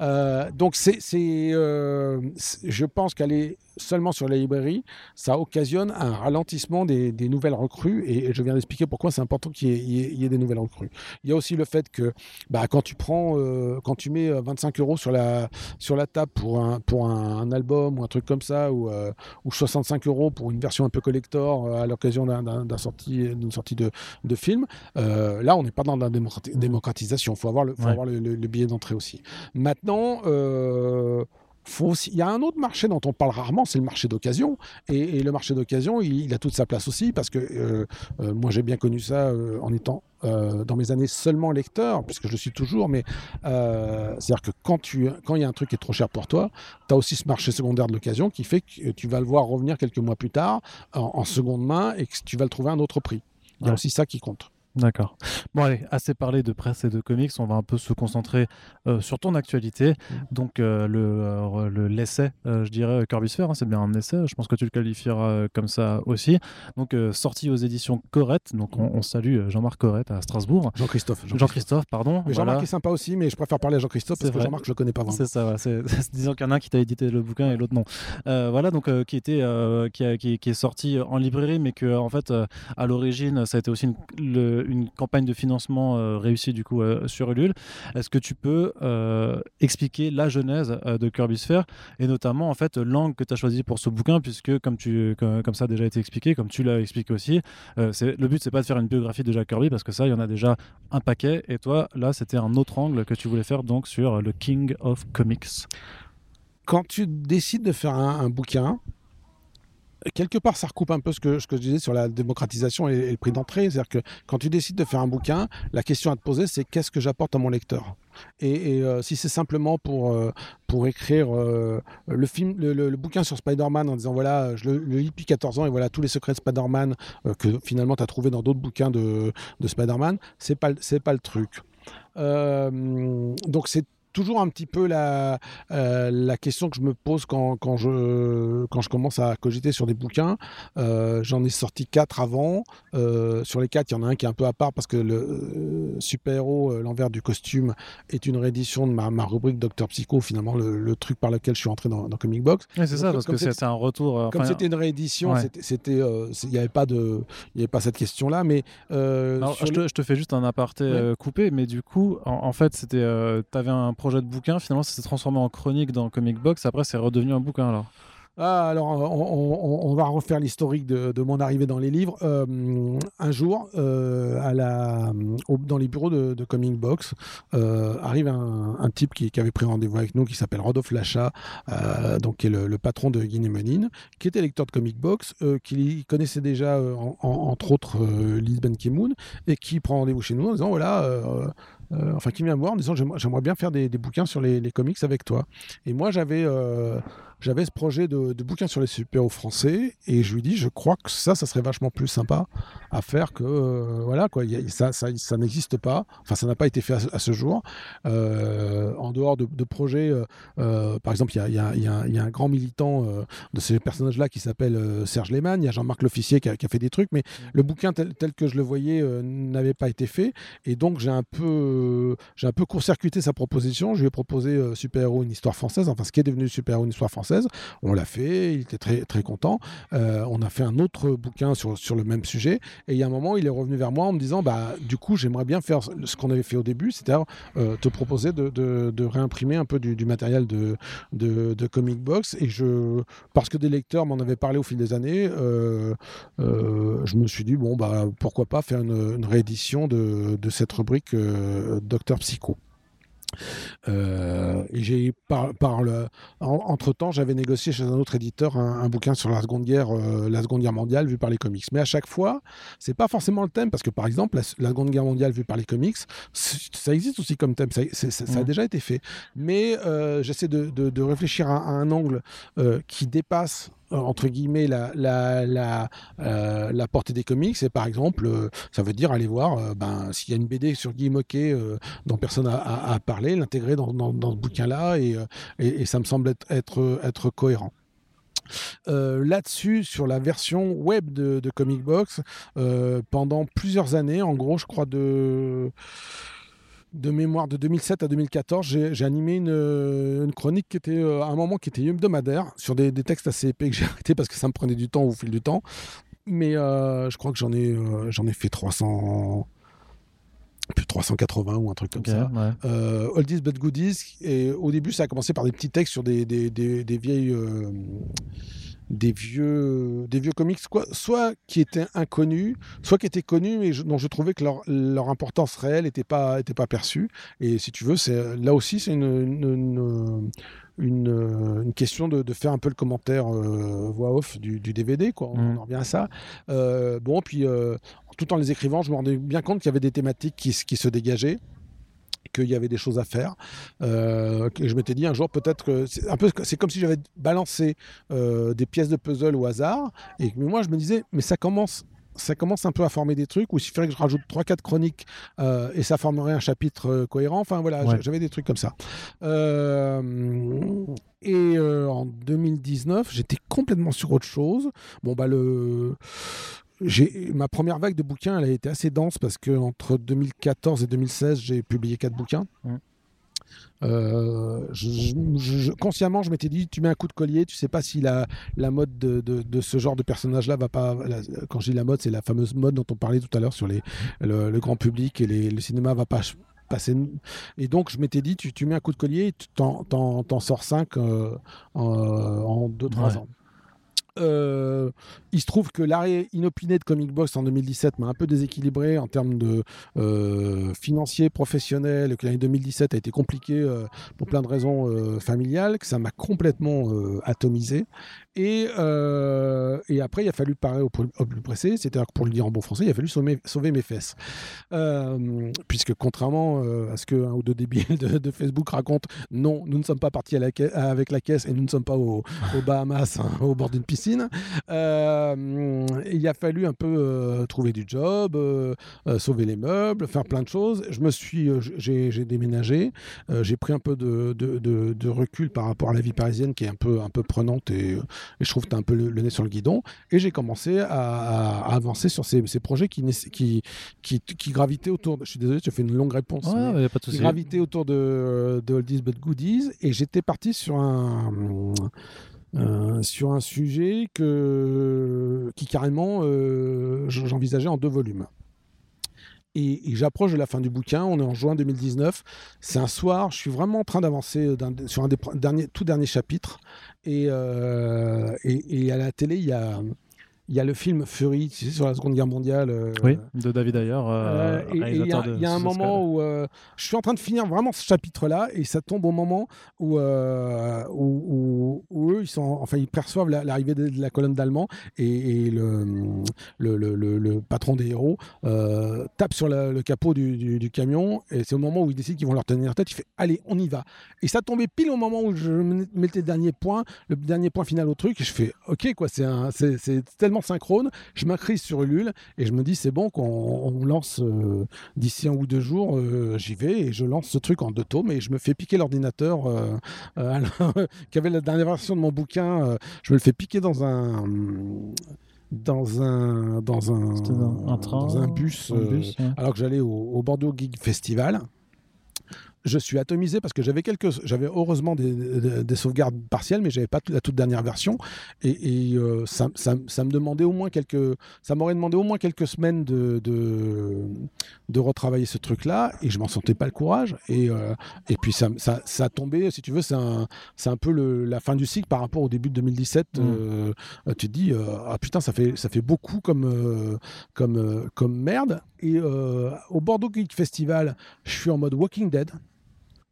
Euh, donc, c'est, je pense qu'aller seulement sur la librairie, ça occasionne un ralentissement des, nouvelles recrues. Et, je viens d'expliquer pourquoi c'est important qu'il y, ait des nouvelles recrues. Il y a aussi le fait que bah, quand tu prends, euh, quand tu mets 25 euh, euros sur la, sur la table pour un, pour un, album ou un truc comme ça, ou, euh, ou 65 euros pour une version un peu collector à l'occasion d'une sortie, sortie de, de film, là, on n'est pas dans la démocratisation. Il faut avoir le, faut avoir le, le billet d'entrée aussi. Maintenant, il y a un autre marché dont on parle rarement, c'est le marché d'occasion. Et, le marché d'occasion, il, a toute sa place aussi, parce que euh, euh, moi j'ai bien connu ça euh, en étant dans mes années seulement lecteur, puisque je suis toujours, mais c'est-à-dire que quand, tu, quand il y a un truc qui est trop cher pour toi, tu as aussi ce marché secondaire de l'occasion qui fait que tu vas le voir revenir quelques mois plus tard en, seconde main et que tu vas le trouver à un autre prix. Il y a aussi ça qui compte. D'accord. Bon, allez, assez parlé de presse et de comics, on va un peu se concentrer euh, sur ton actualité. Mm. Donc, euh, le, le l'essai, je dirais, Kirby Sphere, hein, c'est bien un essai, je pense que tu le qualifieras comme ça aussi. Donc, sorti aux éditions Corette, donc on, salue Jean-Marc Corette à Strasbourg. Jean-Christophe. Jean-Christophe, pardon. Jean-Marc est sympa aussi, mais je préfère parler à Jean-Christophe parce que Jean-Marc, je le connais pas vraiment. C'est ça, c'est, disons qu'il y en a un qui t'a édité le bouquin et l'autre non. voilà, donc, qui, était, qui, qui, qui, est sorti en librairie, mais que, en fait, à l'origine, ça a été aussi une, le, une campagne de financement euh, réussie du coup euh, sur Ulule. Est-ce que tu peux euh, expliquer la genèse de Kirby Sphere et notamment en fait l'angle que tu as choisi pour ce bouquin puisque comme tu comme, ça a déjà été expliqué, comme tu l'as expliqué aussi, le but c'est pas de faire une biographie de Jack Kirby parce que ça il y en a déjà un paquet et toi là c'était un autre angle que tu voulais faire donc sur le King of Comics. Quand tu décides de faire un bouquin, quelque part, ça recoupe un peu ce que, je disais sur la démocratisation et, le prix d'entrée. C'est-à-dire que quand tu décides de faire un bouquin, la question à te poser, c'est qu'est-ce que j'apporte à mon lecteur? Et, euh, si c'est simplement pour, euh, pour écrire euh, le, film, le, bouquin sur Spider-Man en disant voilà, je le, lis depuis 14 ans et voilà tous les secrets de Spider-Man que finalement tu as trouvé dans d'autres bouquins de, de Spider-Man, c'est pas, pas le truc. donc c'est toujours un petit peu la, euh, la question que je me pose quand, quand, je, quand je commence à cogiter sur des bouquins. Euh, j'en ai sorti quatre avant. Euh, sur les quatre, il y en a un qui est un peu à part parce que le super-héros, l'envers du costume, est une réédition de ma, ma rubrique Docteur Psycho, finalement, le, truc par lequel je suis entré dans, Comic Box. c'est ça, parce que c'est un retour. comme c'était une réédition, c'était il n'y avait, pas de, y avait pas cette question-là. Mais je, te, je, te, fais juste un aparté coupé, mais du coup, en, en fait, c'était, tu avais un projet de bouquin, finalement, ça s'est transformé en chronique dans Comic Box. Après, c'est redevenu un bouquin alors. Ah, alors, on, va refaire l'historique de, mon arrivée dans les livres. Euh, un jour, euh, à la, dans les bureaux de, Comic Box, euh, arrive un, type qui, avait pris rendez-vous avec nous, qui s'appelle Rodolphe Lacha, donc qui est le, patron de Guinée qui était lecteur de Comic Box, qui connaissait déjà, entre autres, Liz Ben Kimoun, et qui prend rendez-vous chez nous en disant voilà euh, enfin qui vient me voir en disant j'aimerais bien faire des, bouquins sur les, comics avec toi. Et moi j'avais euh, j'avais ce projet de, de bouquin sur les super-héros français et je lui dis je crois que ça ça serait vachement plus sympa à faire que euh, voilà quoi. Ça ça, ça n'existe pas. Enfin ça n'a pas été fait à, ce jour. En dehors de, projets par exemple il y a, y, a, y a, un grand militant de ces personnages là qui s'appelle Serge Lehmann. Il y a Jean-Marc L'Officier qui, qui, a fait des trucs mais mmh. le bouquin tel, tel que je le voyais n'avait pas été fait. Et donc j'ai un peu j'ai un peu court-circuité sa proposition. Je lui ai proposé euh, Super Héros, une histoire française, enfin ce qui est devenu Super Héros, une histoire française. On l'a fait, il était très, très content. Euh, on a fait un autre bouquin sur, sur le même sujet. Et il y a un moment, il est revenu vers moi en me disant bah, Du coup, j'aimerais bien faire ce qu'on avait fait au début, c'est-à-dire euh, te proposer de, de, réimprimer un peu du, matériel de, de, Comic Box. Et je, parce que des lecteurs m'en avaient parlé au fil des années, je me suis dit Bon, bah, pourquoi pas faire une, réédition de, cette rubrique Docteur Psycho. Euh, j'ai par, le, entre temps, j'avais négocié chez un autre éditeur un, bouquin sur la Seconde Guerre, euh, la Seconde Guerre mondiale vue par les comics. Mais à chaque fois, c'est pas forcément le thème parce que par exemple, la, Seconde Guerre mondiale vue par les comics, ça existe aussi comme thème, ça, a mmh. déjà été fait. Mais euh, j'essaie de, réfléchir à, un angle qui dépasse euh, entre guillemets la, la, la, euh, portée des comics. Et par exemple euh, ça veut dire aller voir ben, s'il y a une BD sur Guy Moquet dont personne a, parlé l'intégrer dans, ce bouquin là et, ça me semble être cohérent. Là-dessus, sur la version web de, de Comic Box, pendant plusieurs années, en gros, je crois de de mémoire de 2007 à 2014, j'ai animé une, chronique qui était euh, à un moment qui était hebdomadaire sur des, textes assez épais que j'ai arrêté parce que ça me prenait du temps au fil du temps. Mais euh, je crois que j'en ai, euh, j'en ai fait 300, plus de 380 ou un truc comme ça. Oldies but goodies. Et au début, ça a commencé par des petits textes sur des, des, des vieilles des vieux, des vieux comics, soit qui étaient inconnus, soit qui étaient connus, mais dont je trouvais que leur, leur importance réelle n'était pas, était pas perçue. Et si tu veux, c'est là aussi, c'est une, une, une, question de, de, faire un peu le commentaire euh, voix off du, du, DVD, quoi. On mmh. en revient à ça. Euh, bon, puis euh, tout en les écrivant, je me rendais bien compte qu'il y avait des thématiques qui, qui se dégageaient qu'il y avait des choses à faire. Euh, je m'étais dit un jour peut-être que c'est un peu c'est comme si j'avais balancé euh, des pièces de puzzle au hasard et mais moi je me disais mais ça commence ça commence un peu à former des trucs où il suffirait que je rajoute 3-4 chroniques euh, et ça formerait un chapitre cohérent. Enfin voilà, Ouais. j'avais des trucs comme ça. Et en 2019, j'étais complètement sur autre chose. Bon, bah le. Ma première vague de bouquins, elle a été assez dense parce que entre 2014 et 2016, j'ai publié quatre bouquins. Euh, je- je- je- consciemment, je m'étais dit, tu mets un coup de collier, tu sais pas si la, la mode de, de- de ce genre de personnage-là va pas. la- quand je dis la mode, c'est la fameuse mode dont on parlait tout à l'heure sur les, le, le grand public et les- le cinéma va pas passer. Et donc, je m'étais dit, tu, tu mets un coup de collier, tu t'en, sors 5 en 2-3 Ouais. ans. Euh, il se trouve que l'arrêt inopiné de Comic Box en 2017 m'a un peu déséquilibré en termes de euh, financier, que l'année 2017 a été compliquée euh, pour plein de raisons euh, familiales, que ça m'a complètement atomisé. Et, euh, et après, il a fallu parer au, plus- au pressé, c'est-à-dire pour le dire en bon français, il a fallu sauver, mes fesses. Euh, puisque contrairement euh, à ce qu'un ou deux débiles de, Facebook racontent, non, nous ne sommes pas partis avec la caisse et nous ne sommes pas au, aux Bahamas, hein, au bord d'une piscine. Il a fallu un peu trouver du job, sauver les meubles, faire plein de choses. Je me suis, j'ai, déménagé, j'ai pris un peu de, de- recul par rapport à la vie parisienne qui est un peu, un peu prenante et, et je trouve que tu as un peu le, le nez sur le guidon. Et j'ai commencé à, à avancer sur ces, ces projets qui, qui, qui, qui gravitaient autour. de- Je suis désolé, je fais une longue réponse. mais- Ouais, y a pas de qui souci. gravitait autour de, de Oldies but Goodies et j'étais parti sur un euh, sur un sujet que qui carrément euh, j'envisageais en deux volumes. Et, j'approche de la fin du bouquin, on est en juin 2019. C'est un soir, je suis vraiment en train d'avancer d'un- sur un des tout derniers chapitres. Et, euh, et, et à la télé, il y a, il y a le film Fury, tu sais, sur la Seconde Guerre mondiale. euh, Oui, de David Ayer, euh, euh, et- il y, a- y un moment où euh, je suis en train de finir vraiment ce chapitre-là et ça tombe au moment où, où, où- où eux, ils, sont, enfin, ils perçoivent la- l'arrivée de, de la colonne d'Allemands et, et le, le, le- le- patron des héros tape sur la- le capot du, du- du camion et c'est au moment où ils décident qu'ils vont leur tenir tête. Il fait Allez, on y va. Et ça tombait pile au moment où je mettais le dernier point, le dernier point final au truc et je fais Ok, quoi, c'est un- synchrone. Je m'accrise sur Ulule et je me dis c'est bon qu'on on lance euh, d'ici un ou deux jours, euh, j'y vais et je lance ce truc en deux tomes et je me fais piquer l'ordinateur euh, qui avait la dernière version de mon bouquin, je me le fais piquer dans un dans un dans un, C'était dans un train, dans un bus, un bus, ouais. alors que j'allais au, au Bordeaux Geek Festival. Je suis atomisé parce que j'avais quelques, j'avais heureusement des, des- des sauvegardes partielles, mais j'avais pas la toute dernière version. Et, et, euh, ça, ça- ça me demandait au moins quelques, ça m'aurait demandé au moins quelques semaines de, de, de retravailler ce truc-là. Et je m'en sentais pas le courage. Et, euh, et puis ça, ça, ça a tombé, si tu veux, c'est un, c'est un peu le- la fin du cycle par rapport au début de 2017. Mm. Euh, tu te dis, ah putain, ça fait, ça fait beaucoup comme, comme, comme merde. Et au Bordeaux Geek Festival, je suis en mode Walking Dead.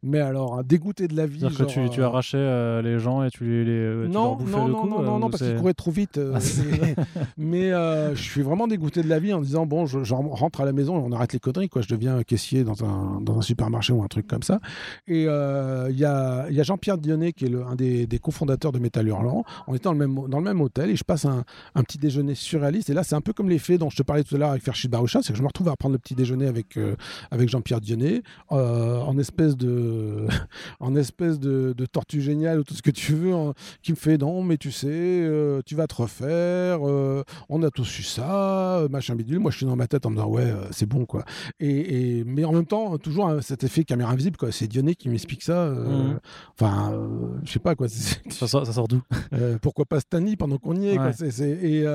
Mais alors, un dégoûté de la vie. C'est-à-dire que tu, euh, arrachais euh, les gens et tu les, les euh, tu leur non, non, le non, non, non, non, parce c'est- qu'il courait trop vite. euh, Ah, mais euh, je suis vraiment dégoûté de la vie en disant bon, je, je rentre à la maison et on arrête les conneries. Quoi. Je deviens caissier dans un, dans un supermarché ou un truc comme ça. Et il y a, y a Jean-Pierre Dionnet qui est le- un des, des cofondateurs de Métal Hurlant. On était dans le même, dans le même hôtel et je passe un, un petit déjeuner surréaliste. Et là, c'est un peu comme l'effet dont je te parlais tout à l'heure avec Ferchid Baroucha, c'est que je me retrouve à prendre le petit déjeuner avec, avec Jean-Pierre Dionnet en espèce de en espèce de, de tortue géniale ou tout ce que tu veux, en- qui me fait non, mais tu sais, euh, tu vas te refaire, euh, on a tous eu ça, euh, machin bidule. Moi, je suis dans ma tête en me disant ouais, c'est bon quoi. Et, et- mais en même temps, toujours hein, cet effet caméra invisible quoi. C'est Dionnet qui m'explique ça. Mhm. Enfin, je sais pas quoi. c'est- ça, sort, ça sort d'où? Pourquoi pas Stanley pendant qu'on y est. Ouais. Et,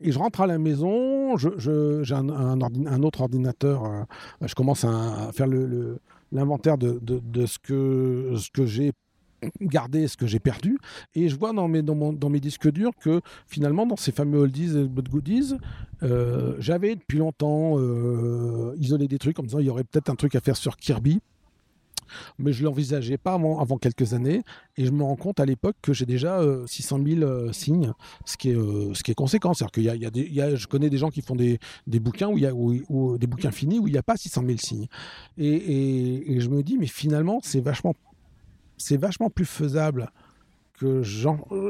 et je rentre à la maison, je- je- j'ai un, un ordi- un autre ordinateur, je commence à, à faire l'inventaire de, ce que, j'ai gardé, ce que j'ai perdu, et je vois dans mes, disques durs que finalement dans ces fameux oldies et goodies, euh, j'avais depuis longtemps euh, isolé des trucs en me disant il y aurait peut-être un truc à faire sur Kirby mais je l'envisageais pas avant, quelques années. Et je me rends compte à l'époque que j'ai déjà euh, 600 000 euh, signes, ce qui est, euh, ce qui est conséquent. C'est-à-dire y a, y a je connais des gens qui font des, des bouquins où y a, où- des bouquins finis où il n'y a pas 600 000 signes. Et, et- et je me dis, mais finalement, c'est vachement, c'est vachement plus faisable que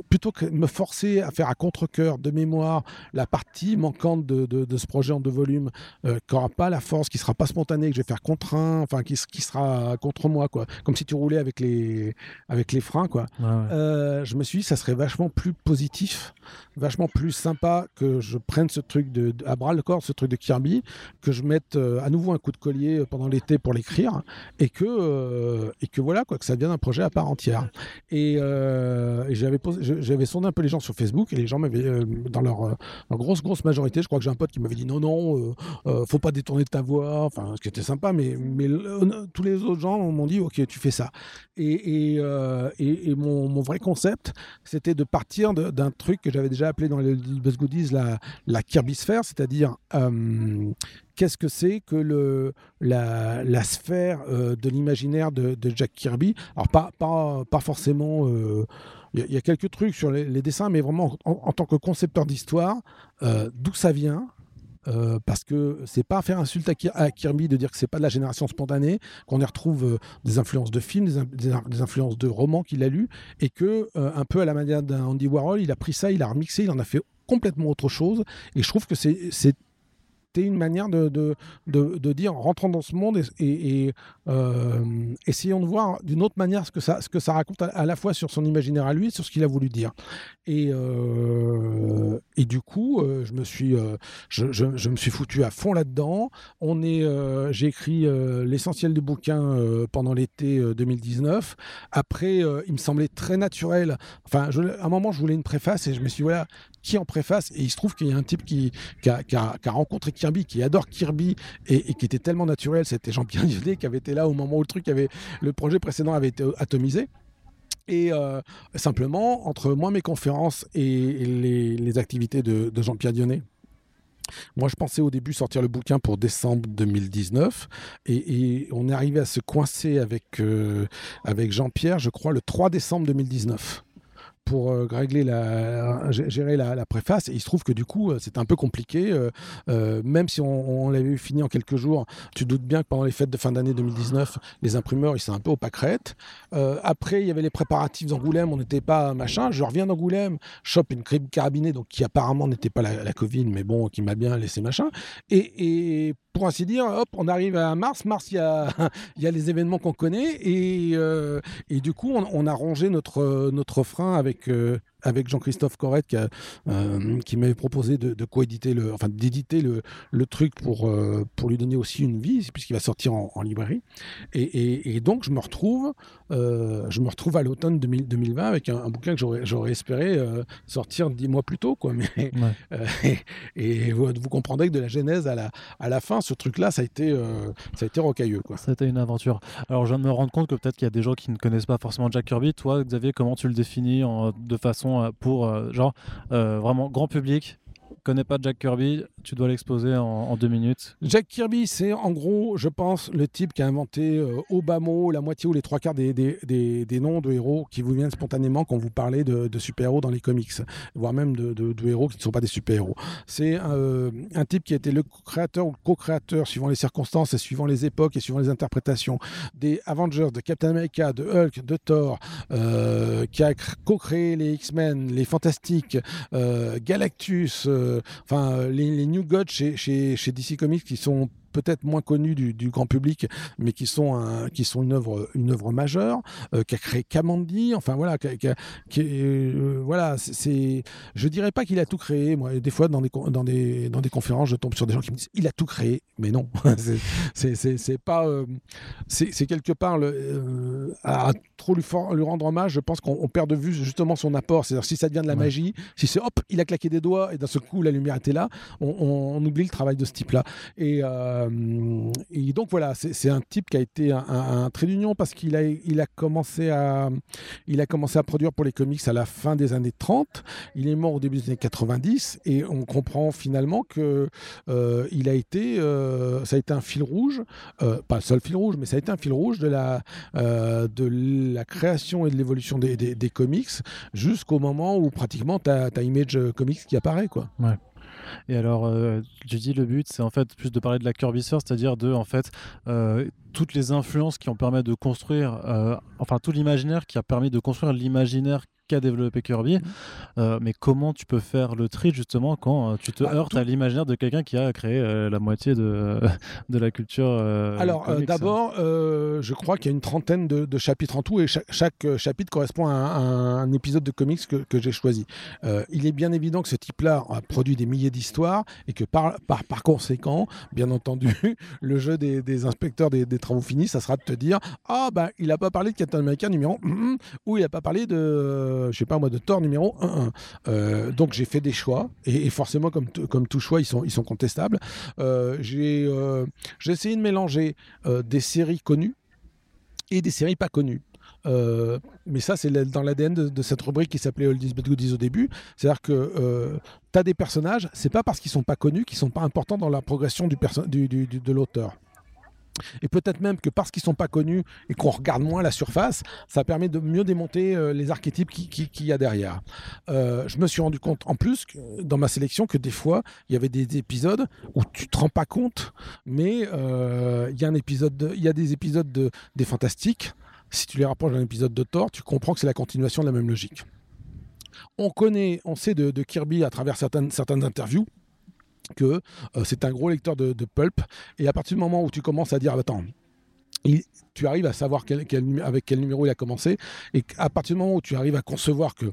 plutôt que de me forcer à faire à contre-coeur de mémoire la partie manquante de, ce projet en deux volumes, qui n'aura pas la force, qui sera pas spontanée, que je vais faire contraint, enfin qui, qui sera contre moi, quoi. Comme si tu roulais avec les, avec les freins, quoi. je me suis dit, ça serait vachement plus positif, vachement plus sympa que je prenne ce truc de, à bras le corps, ce truc de Kirby, que je mette à nouveau un coup de collier pendant l'été pour l'écrire, et que, euh, et que voilà, quoi, que ça devienne un projet à part entière. Et, euh, j'avais, j'avais sondé un peu les gens sur Facebook, et les gens m'avaient, euh, dans leur, grosse, grosse majorité, je crois que j'ai un pote qui m'avait dit non, non, faut pas détourner de ta voix, enfin, ce qui était sympa, mais, mais tous les autres gens m'ont dit, ok, tu fais ça. Et, et, mon, mon, vrai concept, c'était de partir d'un truc que j'avais déjà appelé dans les Buzz Goodies la, la Kirby Sphere, c'est-à-dire qu'est-ce que c'est que le, la, sphère euh, de l'imaginaire de, Jack Kirby? Alors, pas, pas, pas forcément. Euh, il y, a quelques trucs sur les, dessins, mais vraiment en, tant que concepteur d'histoire, euh, d'où ça vient, parce que c'est pas faire insulte à, Kirby de dire que c'est pas de la génération spontanée, qu'on y retrouve des influences de films, des, influences de romans qu'il a lus, et que un peu à la manière d'un Andy Warhol, il a pris ça, il a remixé, il en a fait complètement autre chose. Et je trouve que c'est c'était une manière de, de, de, dire rentrons dans ce monde et, euh, essayons de voir d'une autre manière ce que ça, ce que ça raconte à, la fois sur son imaginaire à lui et sur ce qu'il a voulu dire. Et, euh, et du coup, euh, je, me suis, je, je, me suis foutu à fond là-dedans. On est, j'ai écrit l'essentiel du bouquin pendant l'été 2019. Après, il me semblait très naturel. Enfin, à un moment, je voulais une préface et je me suis dit, voilà, qui en préface Et il se trouve qu'il y a un type qui, a, rencontré Kirby, qui adore Kirby et, qui était tellement naturel. C'était Jean-Pierre Violet qui avait été là au moment où le truc avait, le projet précédent avait été atomisé. Et euh, simplement, entre moi, mes conférences et les, activités de, Jean-Pierre Dionnet, moi, je pensais au début sortir le bouquin pour décembre 2019 et, on est arrivé à se coincer avec, euh, avec Jean-Pierre, je crois, le 3 décembre 2019 pour euh, régler la, gérer la, préface. Et il se trouve que du coup, euh, c'est un peu compliqué. Euh, même si on, l'avait fini en quelques jours, tu doutes bien que pendant les fêtes de fin d'année 2019, les imprimeurs, ils sont un peu au pâquerette. après, il y avait les préparatifs d'Angoulême, on n'était pas machin. Je reviens d'Angoulême, chope une carabinée, donc qui apparemment n'était pas la, Covid, mais bon, qui m'a bien laissé machin. Et, et pour ainsi dire, hop, on arrive à mars. Mars, il y a, les événements qu'on connaît. Et, euh, du coup, on, a rangé notre, notre frein avec, euh, avec Jean-Christophe Corrette qui, euh, qui m'avait proposé de, de coéditer le, enfin d'éditer le, le, truc pour, euh, pour lui donner aussi une vie, puisqu'il va sortir en, librairie. Et, et, donc je me retrouve, euh, je me retrouve à l'automne 2020 avec un, bouquin que j'aurais espéré sortir dix mois plus tôt, quoi. Mais et, vous, comprendrez que de la genèse à la, à la fin, ce truc-là, ça a été, ça a été rocailleux, quoi. Ça a été une aventure. Alors je viens de me rendre compte que peut-être qu'il y a des gens qui ne connaissent pas forcément Jack Kirby. Toi, Xavier, comment tu le définis en, de façon euh, pour euh, genre euh, vraiment grand public connais pas Jack Kirby, tu dois l'exposer en, deux minutes. Jack Kirby, c'est en gros, je pense, le type qui a inventé euh, mot la moitié ou les trois quarts des, des, des, noms de héros qui vous viennent spontanément quand vous parlez de, super-héros dans les comics, voire même de, de, héros qui ne sont pas des super-héros. C'est euh, un type qui a été le créateur ou co-créateur, suivant les circonstances et suivant les époques et suivant les interprétations, des Avengers, de Captain America, de Hulk, de Thor, euh, qui a co-créé les X-Men, les Fantastiques, Galactus, enfin les, New Gods chez, chez, chez DC Comics qui sont peut-être moins connus du, grand public, mais qui sont, qui sont une œuvre, une œuvre majeure, euh, qui a créé Kamandi, enfin voilà, qui, euh, voilà, c'est, je dirais pas qu'il a tout créé. Moi, des fois dans des, dans des, dans des conférences, je tombe sur des gens qui me disent, il a tout créé, mais non, c'est pas, euh, c'est quelque part le, à trop lui, lui, rendre hommage, je pense qu'on perd de vue justement son apport. C'est-à-dire si ça devient de la magie, si c'est hop, il a claqué des doigts et d'un seul coup la lumière était là, on, oublie le travail de ce type-là. Et euh, et donc voilà, c'est un type qui a été un, trait d'union parce qu'il a, commencé à, produire pour les comics à la fin des années 30. Il est mort au début des années 90 et on comprend finalement que euh, a été, euh, ça a été un fil rouge, pas le seul fil rouge, mais ça a été un fil rouge de la, création et de l'évolution des, comics jusqu'au moment où pratiquement tu as, Image Comics qui apparaît. Quoi. Et alors, euh, dis le but, c'est en fait plus de parler de la curvature, c'est-à-dire de en fait euh, toutes les influences qui ont permis de construire, euh, enfin tout l'imaginaire qui a permis de construire l'imaginaire qu'a développé Kirby. Euh, mais comment tu peux faire le tri justement quand euh, tu te Bah, heurtes tout- à l'imaginaire de quelqu'un qui a créé euh, la moitié de, de la culture euh, Alors, d'abord, je crois qu'il y a une trentaine de, de chapitres en tout et chaque, chaque, chapitre correspond à un, à un épisode de comics que, que j'ai choisi. Il est bien évident que ce type-là a produit des milliers d'histoires et que par, par, par conséquent, bien entendu, le jeu des, des inspecteurs des, des travaux finis, ça sera de te dire Ah, bah, il n'a pas parlé de Captain America numéro 1 ou il n'a pas parlé de, je sais pas moi, de Thor numéro 1. Euh, donc, j'ai fait des choix et, forcément, comme, comme tout choix, ils sont, ils sont contestables. Euh, j'ai euh, essayé de mélanger euh, des séries connues et des séries pas connues. Euh, mais ça, c'est dans l'ADN de, de cette rubrique qui s'appelait Oldies But Goodies au début. C'est-à-dire que tu as des personnages, c'est pas parce qu'ils sont pas connus qu'ils sont pas importants dans la progression du- du- du- de l'auteur. Et peut-être même que parce qu'ils sont pas connus et qu'on regarde moins la surface, ça permet de mieux démonter euh, les archétypes qui- qui- qu'il y a derrière. Euh, je me suis rendu compte en plus dans ma sélection que des fois il y avait des épisodes où tu te rends pas compte, mais euh, il y a des épisodes de, des Fantastiques. Si tu les rapproches d'un épisode de Thor, tu comprends que c'est la continuation de la même logique. On connaît, on sait de, Kirby à travers certaines interviews que euh, c'est un gros lecteur de, pulp. Et à partir du moment où tu commences à dire, attends, il- tu arrives à savoir avec quel numéro il a commencé, et à partir du moment où tu arrives à concevoir que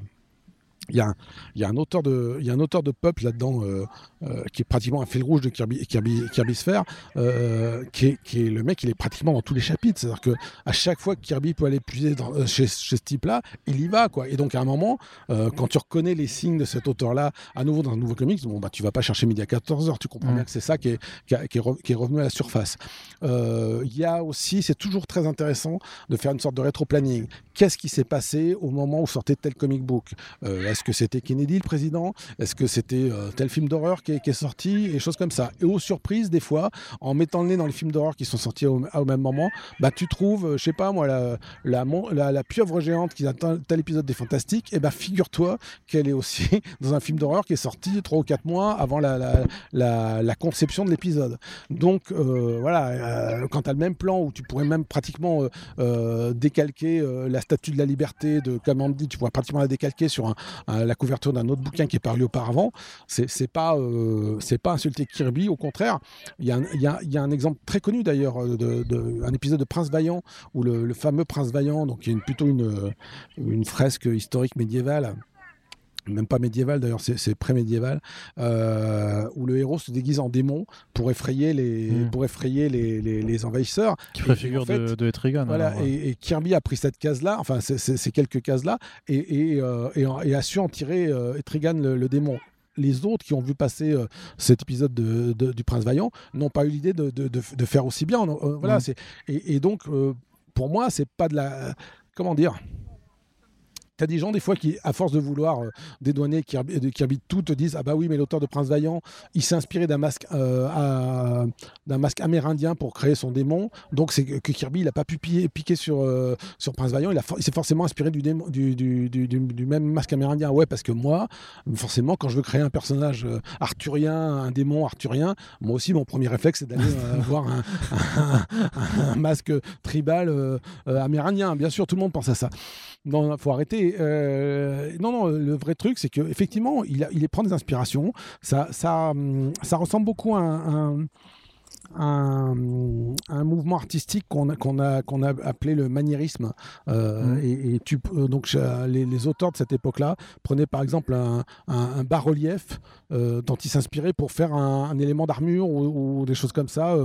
il y, a un, auteur de, il y a un auteur de pulp là-dedans euh, euh, qui est pratiquement un fil rouge de Kirby, Kirby, Kirby Sphere, euh, qui, est, qui est le mec, il est pratiquement dans tous les chapitres. C'est-à-dire que à chaque fois que Kirby peut aller puiser dans- euh, chez, chez ce type-là, il y va quoi. Et donc à un moment, quand tu reconnais les signes de cet auteur-là à nouveau dans un nouveau comics, bon bah tu vas pas chercher midi à 14h. Tu comprends Mm. bien que c'est ça qui est, qui, a- qui est re- qui est revenu à la surface. Il y a aussi, c'est toujours très intéressant de faire une sorte de rétro-planning. Qu'est-ce qui s'est passé au moment où sortait tel comic book? Est-ce que c'était Kennedy le président? Est-ce que c'était tel film d'horreur? Qui, est- qui est sorti Et choses comme ça. Et aux surprises, des fois, en mettant le nez dans les films d'horreur qui sont sortis au, même moment, bah, tu trouves, euh, je sais pas moi, la, la, pieuvre géante qui attend tel épisode des Fantastiques. Et ben figure-toi qu'elle est aussi dans un film d'horreur qui est sorti trois ou quatre mois avant la, la, conception de l'épisode. Donc euh, voilà, euh, quand tu as le même plan où tu pourrais même pratiquement décalquer la statue de la liberté de Kamandi, tu pourrais pratiquement la décalquer sur la couverture d'un autre bouquin qui est paru auparavant, c'est pas, euh, c'est pas insulter Kirby, au contraire. Il y, a un- il y a- il y a un exemple très connu d'ailleurs, euh, de, de- un épisode de Prince Vaillant, où le, le fameux Prince Vaillant, donc qui est une- plutôt une, une fresque historique médiévale, même pas médiévale d'ailleurs, c'est pré-médiéval, euh, où le héros se déguise en démon pour effrayer les, Mm. pour effrayer les, les- les envahisseurs. qui Et- ferait et figure en fait, de, de Etrigan. Voilà, alors, ouais. et, et Kirby a pris cette case-là, enfin ces- quelques cases-là, et, et, euh, a su en tirer euh, Etrigan le, le démon. Les autres qui ont vu passer euh, cet épisode de, de- du Prince Vaillant n'ont pas eu l'idée de, de- de- de faire aussi bien. Euh, voilà, c'est et, et donc euh, pour moi c'est pas de la comment dire. T'as des gens des fois qui, à force de vouloir euh, dédouaner Kirby, de tout, te disent ah bah oui mais l'auteur de Prince Vaillant, il s'est inspiré d'un masque euh, d'un masque amérindien pour créer son démon. Donc c'est que Kirby il a pas pu piquer, sur euh, sur Prince Vaillant, il, il s'est forcément inspiré du, du, du, même masque amérindien. Ouais parce que moi forcément quand je veux créer un personnage arthurien, un démon arthurien, moi aussi mon premier réflexe c'est d'aller voir un, masque tribal amérindien. Bien sûr tout le monde pense à ça. Non, faut arrêter. Euh, non, non, le vrai truc, c'est qu'effectivement, il, il prend des inspirations. Ça, hum, ressemble beaucoup à un, un- un- un mouvement artistique qu'on a, qu'on a, qu'on a appelé le maniérisme. Euh, Mhm. et, et tu, euh, donc, les, les auteurs de cette époque-là prenaient par exemple un, un- un bas-relief euh, dont ils s'inspiraient pour faire un, élément d'armure ou, ou des choses comme ça,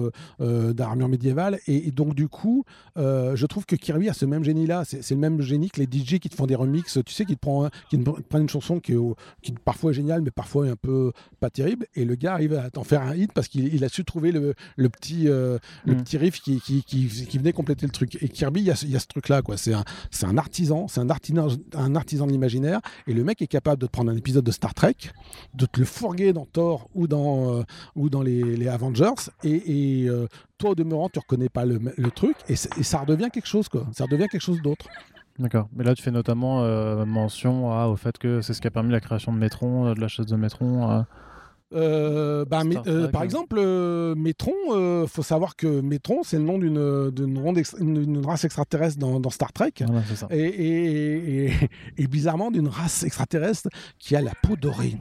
euh, d'armure médiévale. Et, et donc, du coup, je trouve que Kirby a ce même génie-là. C'est le même génie que les DJ qui te font des remixes. Tu sais, qui te, prend, qui te prennent une chanson qui, qui parfois est géniale, mais parfois est un peu pas terrible. Et le gars arrive à t'en faire un hit parce qu'il il a su trouver le, le petit, euh, le Mm. petit riff qui, qui, qui, qui venait compléter le truc. Et Kirby, il y a, ce- il y a ce truc-là. quoi. C'est un, c'est un artisan, c'est un artisan, un artisan de l'imaginaire. Et le mec est capable de te prendre un épisode de Star Trek, de te le fourguer dans Thor ou dans, euh, ou dans les, les Avengers. Et, et, euh, toi, au demeurant, tu reconnais pas le, le truc. Et, ça redevient quelque chose. Quoi. Ça redevient quelque chose d'autre. D'accord. Mais là, tu fais notamment mention à- au fait que c'est ce qui a permis la création de Metron, de la chasse de Metron. Euh. Euh, bah, mais, euh, par ouais. exemple, euh, Métron, euh, faut savoir que Métron, c'est le nom d'une race extraterrestre dans, dans Star Trek. Voilà. Et, et- et- et bizarrement, d'une race extraterrestre qui a la peau dorée.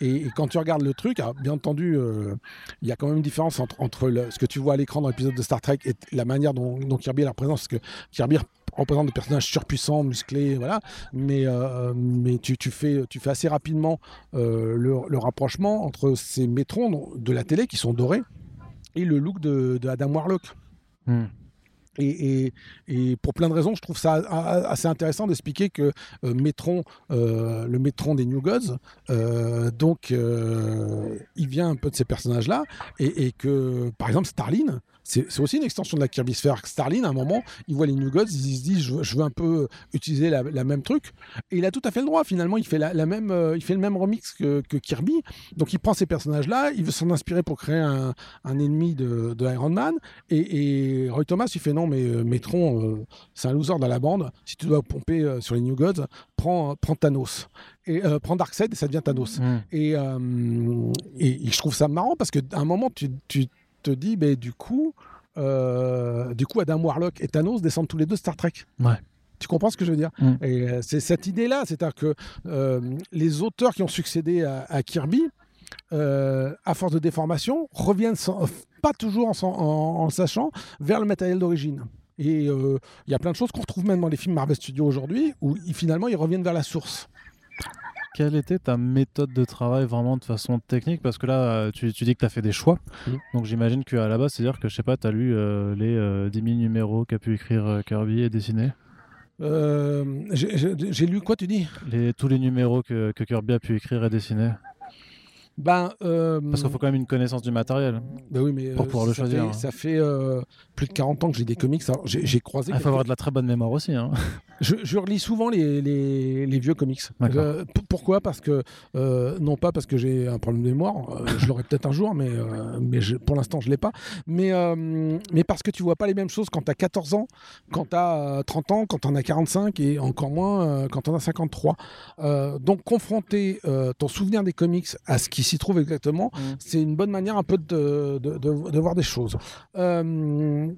Et, quand tu regardes le truc, alors, bien entendu, euh, il y a quand même une différence entre, entre le- ce que tu vois à l'écran dans l'épisode de Star Trek et la manière dont, dont Kirby la représente. Parce que Kirby représente des personnages surpuissants, musclés, voilà. Mais, euh, mais tu, tu fais, tu fais assez rapidement euh, le, le rapprochement entre ces métrons de la télé qui sont dorés et le look de, de Adam Warlock. Hmm. Et, et- et pour plein de raisons, je trouve ça assez intéressant d'expliquer que euh, Métron, euh, le Métron des New Gods, euh, donc euh, il vient un peu de ces personnages-là, et, et que par exemple Starlin, c'est aussi une extension de la Kirby Sphere. Starlin, à un moment, il voit les New Gods, il se dit je veux, je veux un peu utiliser la, la même truc, et il a tout à fait le droit. Finalement, il fait la, la même, euh, il fait le même remix que, que Kirby. Donc il prend ces personnages-là, il veut s'en inspirer pour créer un, un ennemi de, de Iron Man. Et, et Roy Thomas, il fait non, mais euh, Metron, euh, c'est un loser dans la bande. Si tu dois pomper euh, sur les New Gods, prends, prends Thanos. Et euh, prends Darkseid et ça devient Thanos. Hmm. Et, euh, et, et je trouve ça marrant parce qu'à un moment, tu, tu te dis, mais du coup, euh, du coup, Adam Warlock et Thanos descendent tous les deux de Star Trek. Ouais. Tu comprends ce que je veux dire Mm. Et euh, c'est cette idée-là, c'est-à-dire que euh, les auteurs qui ont succédé à, à Kirby, euh, à force de déformation, reviennent sans- pas toujours en, s'en- en- en le sachant vers le matériel d'origine. Et il y a plein de choses qu'on retrouve même dans les films Marvel Studios aujourd'hui, où ils- finalement ils reviennent vers la source. Quelle était ta méthode de travail vraiment de façon technique? Parce que là, euh, tu, tu dis que tu as fait des choix. Mhm. Donc j'imagine qu'à la base, c'est-à-dire que je sais pas, tu as lu euh, les euh, 10 000 numéros qu'a pu écrire euh, Kirby et dessiner? Euh, j'ai- lu quoi, tu dis? Les, Tous les numéros que, que Kirby a pu écrire et dessiner Ben, euh, Parce qu'il faut quand même une connaissance du matériel. ben oui, mais pour euh, pouvoir le ça choisir, fait- hein. Ça fait euh, plus de 40 ans que j'ai des comics. J'ai croisé. Il faut avoir de la très bonne mémoire aussi. Hein. Je, je relis souvent les, les, les vieux comics. Euh, pourquoi? Parce que, euh, non pas parce que j'ai un problème de mémoire, euh, je l'aurai peut-être un jour, mais, euh, mais je- pour l'instant je ne l'ai pas. Mais, euh, mais parce que tu vois pas les mêmes choses quand tu as 14 ans, quand tu as 30 ans, quand tu en as 45 et encore moins euh, quand tu en as 53. Euh, donc confronter euh, ton souvenir des comics à ce qui s'y trouve exactement, Mm. c'est une bonne manière un peu de, de, de- de voir des choses. Euh,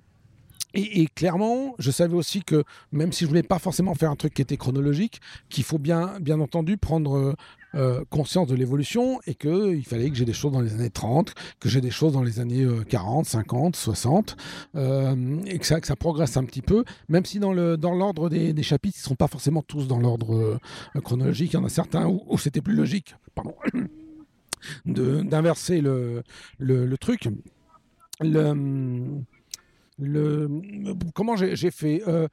et, et clairement, je savais aussi que même si je voulais pas forcément faire un truc qui était chronologique, qu'il faut bien, bien entendu prendre euh, euh, conscience de l'évolution et qu'il fallait que j'ai des choses dans les années 30, que j'ai des choses dans les années euh, 40, 50, 60, euh, et que ça, que ça progresse un petit peu, même si dans le dans l'ordre des, des chapitres, ils ne sont pas forcément tous dans l'ordre chronologique. Il y en a certains où, où c'était plus logique, pardon, d'inverser le, le, truc. Le, le, comment j'ai j'ai fait Euh,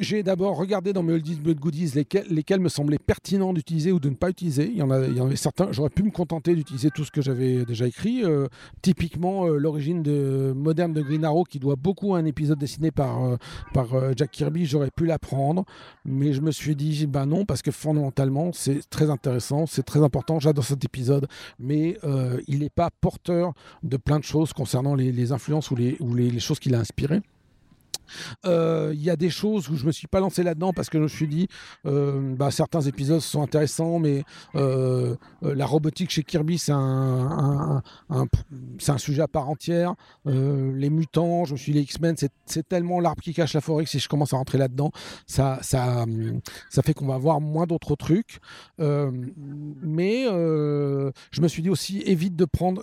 J'ai d'abord regardé dans mes goodies lesquels, me semblaient pertinents d'utiliser ou de ne pas utiliser. Il y en, a, avait certains, j'aurais pu me contenter d'utiliser tout ce que j'avais déjà écrit. Euh, typiquement, euh, l'origine de, moderne de Green Arrow, qui doit beaucoup à un épisode dessiné par, euh, par Jack Kirby, j'aurais pu l'apprendre. Mais je me suis dit, ben non, parce que fondamentalement, c'est très intéressant, c'est très important. J'adore cet épisode, mais il n'est pas porteur de plein de choses concernant les, influences ou les, ou les choses qu'il a inspirées. Euh, Il y a des choses où je me suis pas lancé là-dedans parce que je me suis dit euh, bah, certains épisodes sont intéressants mais euh, la robotique chez Kirby c'est un, un- sujet à part entière. Les mutants je me suis dit les X-Men c'est- tellement l'arbre qui cache la forêt que si je commence à rentrer là-dedans ça, ça, ça fait qu'on va avoir moins d'autres trucs. Mais je me suis dit aussi évite de prendre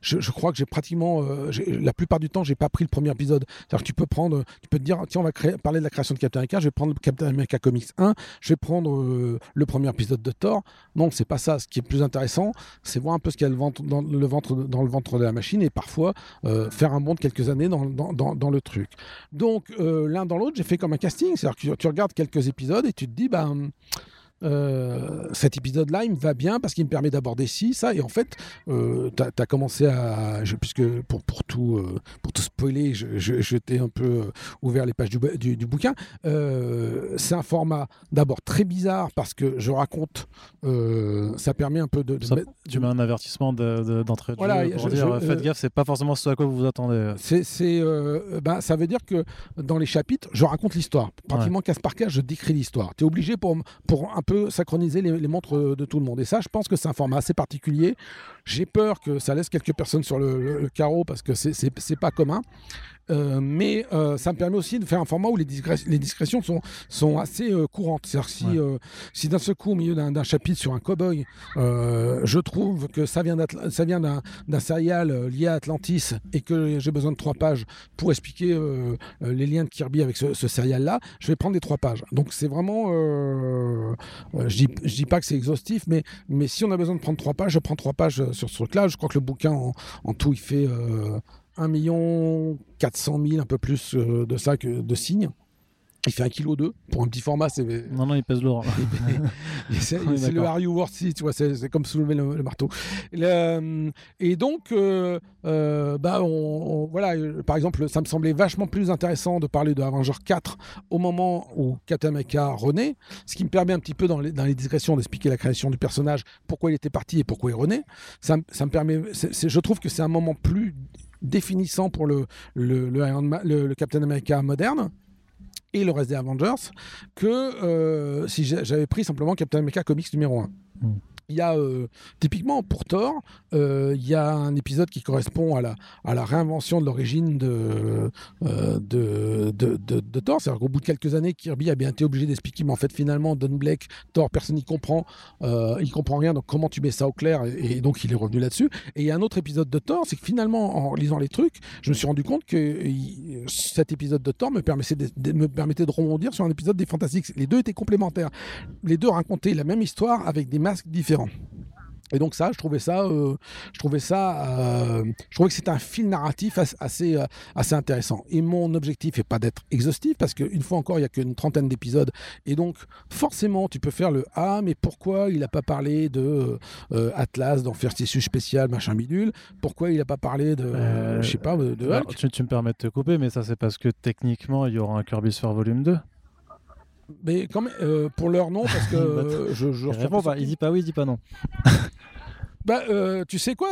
je, crois que j'ai pratiquement la plupart du temps j'ai pas pris le premier épisode. C'est-à-dire que tu peux prendre tu peux te dire, tiens, on va parler de la création de Captain America, je vais prendre Captain America Comics 1, je vais prendre euh, le premier épisode de Thor. Non, c'est pas ça. Ce qui est plus intéressant, c'est voir un peu ce qu'il y a ventre, dans, le ventre, dans le ventre de la machine et parfois euh, faire un bond de quelques années dans, dans, le truc. Donc, euh, l'un dans l'autre, j'ai fait comme un casting. C'est-à-dire que tu, regardes quelques épisodes et tu te dis, ben. Euh, cet épisode-là, il me va bien parce qu'il me permet d'aborder ci, ça. Et en fait, euh, tu as, commencé à. je- puisque pour, pour, tout, euh, pour tout spoiler, je, je, je t'ai un peu euh, ouvert les pages du, du, du bouquin. C'est un format d'abord très bizarre parce que je raconte. ça permet un peu de. de Ça, mettre- tu mets un avertissement de- de- d'entrée de, Voilà, jeu pour dire faites gaffe, c'est pas forcément ce à quoi vous vous attendez. C'est, ben, ça veut dire que dans les chapitres, je raconte l'histoire. Pratiquement case par case, je décris l'histoire. Tu es obligé pour, pour un peu synchroniser les, montres de tout le monde. Et ça, je pense que c'est un format assez particulier. J'ai peur que ça laisse quelques personnes sur le, carreau parce que c'est pas commun. Euh, mais euh, ça me permet aussi de faire un format où les, discré- les discrétions sont, sont assez euh, courantes. C'est-à-dire si, Ouais. si d'un seul coup, au milieu d'un chapitre sur un cow-boy, je trouve que ça vient d'un serial lié à Atlantis et que j'ai besoin de trois pages pour expliquer les liens de Kirby avec ce, ce serial-là, je vais prendre les trois pages. Donc c'est vraiment... je dis, je dis pas que c'est exhaustif, mais, mais si on a besoin de prendre trois pages, je prends trois pages sur ce truc-là. Je crois que le bouquin, en, en tout, il fait... euh, 1 million 400 000, un peu plus euh, de ça que de signes. Il fait 1 kg 2 pour un petit format, c'est Non, non, il pèse lourd. c'est Oui, c'est le d'accord. Are You Worth It, tu vois, c'est c'est comme soulever le, le marteau. Le- et donc, euh, euh, bah, on, on- voilà, euh, par exemple, ça me semblait vachement plus intéressant de parler de Avenger 4 au moment où Captain America renaît, ce qui me permet un petit peu dans les, dans les digressions d'expliquer la création du personnage, pourquoi il était parti et pourquoi il renaît. Ça, me- ça me permet, c'est- je trouve que c'est un moment plus définissant pour le, Iron Captain America moderne et le reste des Avengers que euh, si j'a- j'avais pris simplement Captain America Comics numéro 1. Il y a euh, typiquement pour Thor, euh, il y a un épisode qui correspond à la, à la réinvention de l'origine de, euh, de, de, de- de Thor. C'est-à-dire qu'au bout de quelques années, Kirby a bien été obligé d'expliquer, mais en fait, finalement, Don Blake, Thor, personne n'y comprend, il comprend rien, donc comment tu mets ça au clair? Et, donc il est revenu là-dessus. Et il y a un autre épisode de Thor, c'est que finalement, en lisant les trucs, je me suis rendu compte que cet épisode de Thor me permettait de- me permettait de rebondir sur un épisode des Fantastiques. Les deux étaient complémentaires. Les deux racontaient la même histoire avec des masques différents. Et donc ça, je trouvais ça, euh, je trouvais ça, euh, je trouvais que c'était un fil narratif as- assez, euh, assez intéressant. Et mon objectif n'est pas d'être exhaustif parce qu'une fois encore, il y a qu'une trentaine d'épisodes, et donc forcément, tu peux faire le ah, mais pourquoi il n'a pas parlé de euh, Atlas Faire tissu spécial, machin bidule? Pourquoi il n'a pas parlé de, je sais pas, de, de Alors, Hulk? tu, tu me permets de te couper, mais ça, c'est parce que techniquement, il y aura un Kirby Sphere volume 2. Mais quand même, euh, pour leur nom, parce que euh, je, je Il reçois répond pas pas. Il dit pas oui, il dit pas non. Bah, euh, tu sais quoi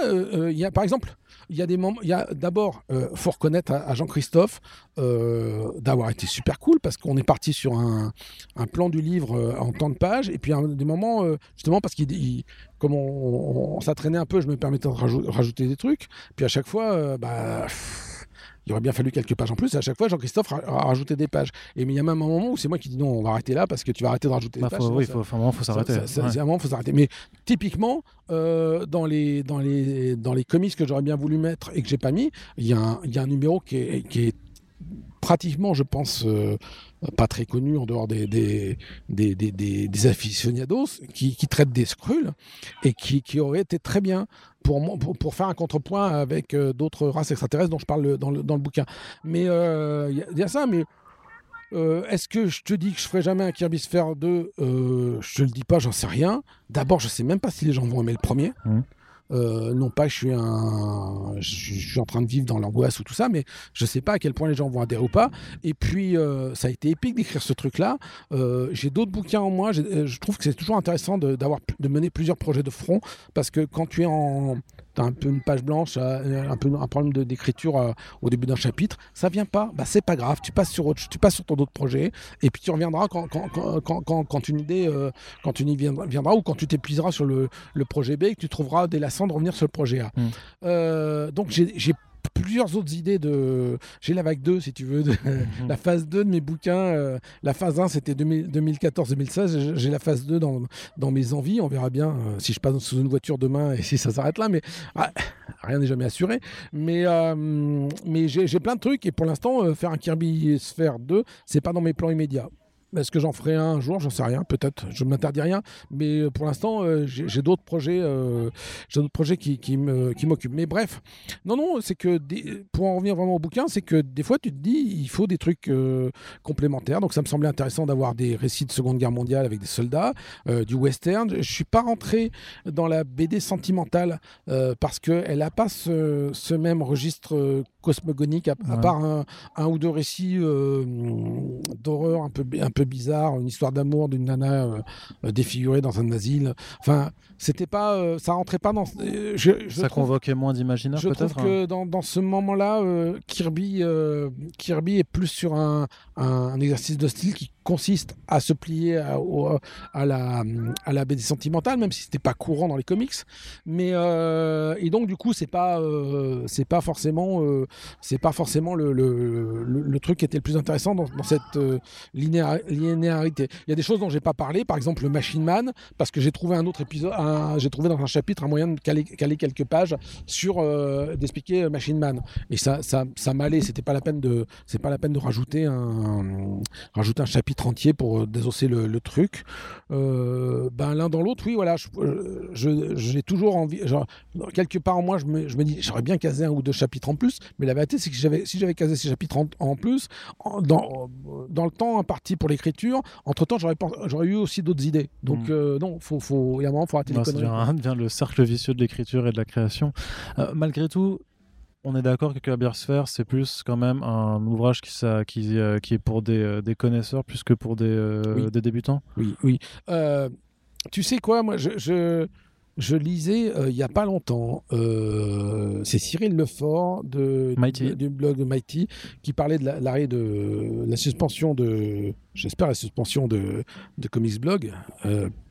Il y a, par exemple, il y a des moments. Il y a d'abord, faut reconnaître à, à Jean-Christophe d'avoir été super cool parce qu'on est parti sur un, un plan du livre en temps de pages et puis un, des moments justement parce qu'il, il- comme on, on, on s'entraînait un peu, je me permettais de rajou- rajouter des trucs. Puis à chaque fois, bah. pff, il aurait bien fallu quelques pages en plus. Et à chaque fois, Jean-Christophe a rajouté des pages. Et mais il y a même un moment où c'est moi qui dis non, on va arrêter là parce que tu vas arrêter de rajouter Bah, des faut, pages. oui, sinon faut, faut, s'arrêter. Ouais. un moment, faut s'arrêter. Mais typiquement, euh, dans, les, dans, les, dans les comics que j'aurais bien voulu mettre et que j'ai pas mis, il y, a un- il y a un numéro qui est, qui est pratiquement, je pense, euh, pas très connu en dehors des, des, des, des, des- aficionados, qui, qui traite des Skrulls et qui, qui aurait été très bien pour, pour, pour faire un contrepoint avec euh, d'autres races extraterrestres dont je parle le- dans le, dans le bouquin. Mais euh, il il y a ça, mais euh, Est-ce que je te dis que je ferai jamais un Kirby Sphere 2 euh, Je te le dis pas, j'en sais rien. D'abord, je sais même pas si les gens vont aimer le premier. Mhm. Euh, non pas que je suis un, je, suis en train de vivre dans l'angoisse ou tout ça, mais je sais pas à quel point les gens vont adhérer ou pas. Et puis, euh, ça a été épique d'écrire ce truc-là. Euh, j'ai d'autres bouquins en moi. Je trouve que c'est toujours intéressant de, de mener plusieurs projets de front parce que quand tu es en, un peu une page blanche, euh, un peu un problème d'écriture euh, au début d'un chapitre, ça vient pas, bah c'est pas grave, tu passes sur autre, tu passes sur ton autre projet et puis tu reviendras quand quand, quand, quand, une idée euh, quand une idée viendra, viendra ou quand tu t'épuiseras sur le, le projet B et que tu trouveras délassant de revenir sur le projet A. Mm. Euh, donc j'ai plusieurs autres idées de j'ai la vague 2 si tu veux de la phase 2 de mes bouquins euh, la phase 1 c'était 2014-2016 J'ai- la phase 2 dans, dans mes envies on verra bien euh, si je passe sous une voiture demain et si ça s'arrête là mais ah, rien n'est jamais assuré. Mais euh, mais j'ai plein de trucs et pour l'instant faire un Kirby Sphere 2 c'est pas dans mes plans immédiats est-ce que j'en ferai un, jour? J'en sais rien, peut-être. Je ne m'interdis rien. Mais euh, pour l'instant, euh, j'ai d'autres projets, euh, qui, m'occupent. Mais bref, non, non, c'est que pour en revenir vraiment au bouquin, c'est que des fois, tu te dis, il faut des trucs complémentaires. Donc, ça me semblait intéressant d'avoir des récits de Seconde Guerre mondiale avec des soldats, du western. Je suis pas rentré dans la BD sentimentale parce qu'elle n'a pas ce, même registre cosmogonique, à, part un, un ou deux récits euh, d'horreur un peu, un peu bizarres, une histoire d'amour d'une nana euh, euh, défigurée dans un asile. Enfin, c'était pas, euh, ça rentrait pas dans. je, je Ça trouve- convoquait moins d'imaginaire, je trouve peut-être hein. que dans, dans ce moment-là, Kirby, Kirby est plus sur un, un- un exercice de style qui consiste à se plier à, la, BD sentimentale, même si c'était pas courant dans les comics. Mais euh, et donc du coup, c'est pas euh, c'est pas forcément euh, c'est pas forcément le, truc qui était le plus intéressant dans, cette linéarité. Il y a des choses dont j'ai pas parlé, par exemple le Machine Man, parce que j'ai trouvé un autre épisode, j'ai trouvé dans un chapitre un moyen de caler, caler quelques pages sur d'expliquer Machine Man. Et ça ça, ça m'allait. C'était pas la peine de c'est pas la peine de rajouter rajouter un chapitre entier pour désosser le, truc. ben l'un dans l'autre, oui, voilà. Je, j'ai toujours envie, genre, quelque part en moi, je me, je me dis, j'aurais bien casé un ou deux chapitres en plus, mais la vérité, c'est que j'avais, si j'avais casé ces chapitres en, plus, dans, dans le temps imparti pour l'écriture, entre temps, j'aurais, j'aurais eu aussi d'autres idées. Donc, mm. euh, non, faut, faut, il y a un moment, il faut arrêter les conneries. Ça devient, le cercle vicieux de l'écriture et de la création. Euh, malgré tout, on est d'accord que Kirby Sphere, c'est plus quand même un ouvrage qui, ça, qui, euh, qui est pour des, des, connaisseurs plus que pour des, des débutants Oui, oui. tu sais quoi, moi, je je lisais euh, il n'y a pas longtemps, euh, c'est Cyril Lefort de, du, blog de Mighty qui parlait de l'arrêt de la suspension de, j'espère la suspension de, de Comics Blog.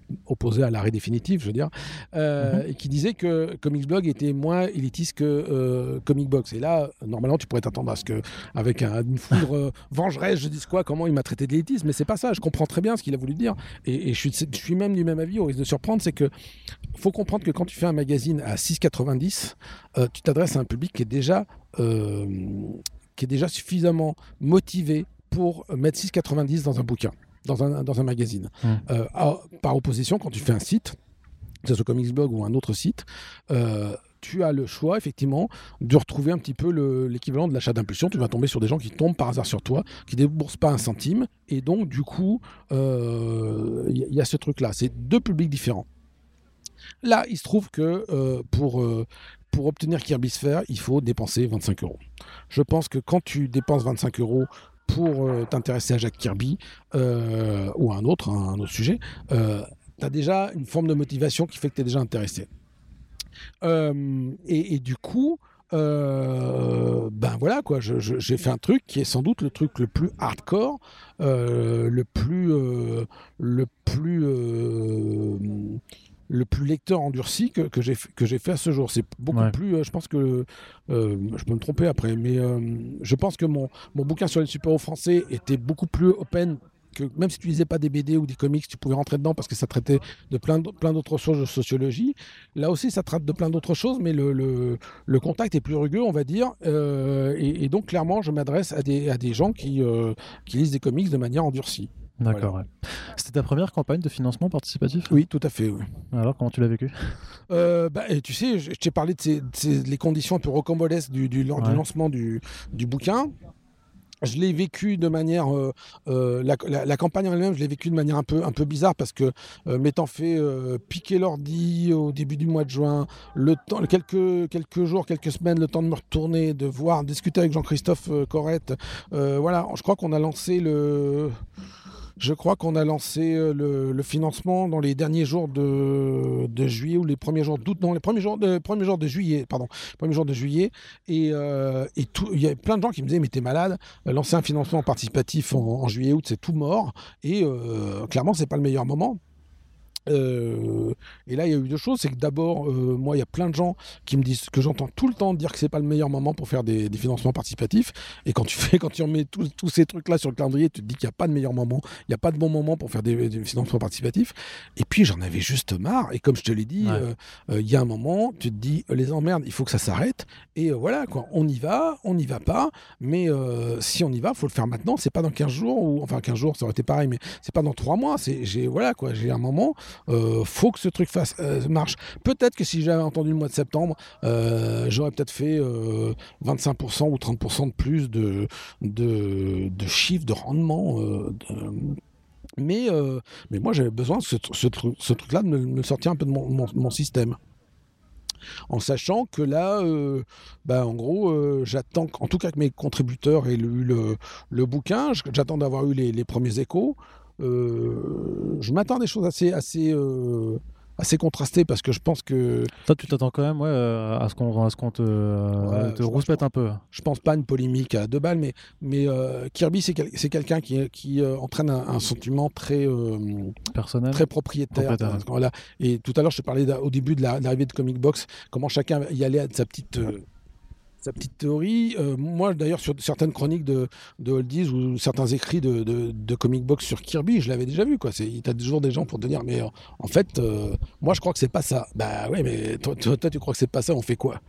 Euh, opposé à l'arrêt définitif, je veux dire, euh, mhm. et qui disait que Comics Blog était moins élitiste que euh, Comic Box. Et là, normalement, tu pourrais t'attendre à ce que, avec une foudre euh, vengeresse, je dise quoi, comment il m'a traité d'élitiste, mais c'est pas ça. Je comprends très bien ce qu'il a voulu dire, et, je, suis, je, suis, même du même avis. Au risque de surprendre, c'est que faut comprendre que quand tu fais un magazine à 6,90, tu t'adresses à un public qui est déjà qui est déjà suffisamment motivé pour mettre 6,90 dans un bouquin dans un, dans un magazine. Mmh. Euh, par opposition, quand tu fais un site, que ce soit Comicsblog ou un autre site, euh, tu as le choix, effectivement, de retrouver un petit peu l'équivalent de l'achat d'impulsion. Tu vas tomber sur des gens qui tombent par hasard sur toi, qui ne déboursent pas un centime. Et donc, du coup, il euh, y, a ce truc-là. C'est deux publics différents. Là, il se trouve que pour, pour obtenir Kirby Sphere, il faut dépenser 25 euros. Je pense que quand tu dépenses 25 euros pour euh, t'intéresser à Jack Kirby euh, ou à un autre, hein, un autre sujet, euh, tu as déjà une forme de motivation qui fait que tu es déjà intéressé. Et, du coup, ben voilà quoi, j'ai fait un truc qui est sans doute le truc le plus hardcore, le plus, le plus le plus lecteur endurci que, que j'ai fait à ce jour. C'est beaucoup plus, euh, je pense que, euh, je peux me tromper après, mais euh, je pense que mon, mon bouquin sur les super-héros français était beaucoup plus open que même si tu lisais pas des BD ou des comics, tu pouvais rentrer dedans parce que ça traitait de plein d'autres choses de sociologie. Là aussi, ça traite de plein d'autres choses, mais le, le, le, contact est plus rugueux, on va dire. et, donc, clairement, je m'adresse à des, à des gens qui, qui lisent des comics de manière endurcie. D'accord. C'était ta première campagne de financement participatif? Oui, tout à fait. Alors, comment tu l'as vécu? Euh, bah, Tu sais, je, t'ai parlé de ces, les conditions un peu rocambolesques du, du, lancement du, du bouquin. Je l'ai vécu de manière euh, euh, la, campagne en elle-même je l'ai vécu de manière un peu un peu bizarre parce que m'étant fait piquer l'ordi au début du mois de juin le temps quelques quelques jours quelques semaines le temps de me retourner de voir discuter avec Jean-Christophe Corrette voilà je crois qu'on a lancé le je crois qu'on a lancé euh, le, financement dans les derniers jours de, juillet ou les premiers jours d'août, non, les premiers jours de, premiers jours de juillet, pardon, premiers jours de juillet. Et, euh, il y a plein de gens qui me disaient, mais t'es malade, euh, lancer un financement participatif en, juillet-août, c'est tout mort. Et clairement, c'est pas le meilleur moment. Euh, et là, il y a eu deux choses. C'est que d'abord, euh, moi, il y a plein de gens qui me disent que j'entends tout le temps dire que c'est pas le meilleur moment pour faire des, financements participatifs. Et quand tu fais, quand tu remets tous, ces trucs-là sur le calendrier, tu te dis qu'il n'y a pas de meilleur moment, il n'y a pas de bon moment pour faire des, financements participatifs. Et puis, j'en avais juste marre. Et comme je te l'ai dit, euh, il y a un moment, tu te dis, les emmerdes, il faut que ça s'arrête. Et voilà, quoi. On y va, on n'y va pas. Mais si on y va, faut le faire maintenant. C'est pas dans 15 jours, ou enfin 15 jours, ça aurait été pareil, mais c'est pas dans 3 mois. C'est, j'ai, voilà, quoi. J'ai un moment. Euh, faut que ce truc fasse, euh, marche. Peut-être que si j'avais entendu le mois de septembre, euh, j'aurais peut-être fait 25% ou 30% de plus de, de, de chiffre, de rendement. Mais, mais moi, j'avais besoin, ce, ce, truc-là, de me, sortir un peu de mon, système en sachant que là, bah, en gros, j'attends, en tout cas que mes contributeurs aient lu le, le bouquin, j'attends d'avoir eu les, les, premiers échos. Euh, je m'attends à des choses assez, assez, euh, assez contrasté parce que je pense que. Toi, tu t'attends quand même ouais, euh, à ce qu'on qu'on te, euh, te rouspète un peu. Je pense pas à une polémique à deux balles, mais, mais euh, Kirby, c'est quel, quelqu'un qui, qui entraîne un, sentiment très. personnel. Très propriétaire. Voilà. Et tout à l'heure, je te parlais au début de l'arrivée de Comic Box, comment chacun y allait à sa petite sa petite théorie. Euh, moi, d'ailleurs, sur certaines chroniques de, de Oldies ou certains écrits de, de, Comic Box sur Kirby, je l'avais déjà vu. Quoi. Tu as toujours des gens pour te dire, mais euh, en fait, euh, moi, je crois que c'est pas ça. Bah ouais, mais toi, toi, tu crois que c'est pas ça, on fait quoi?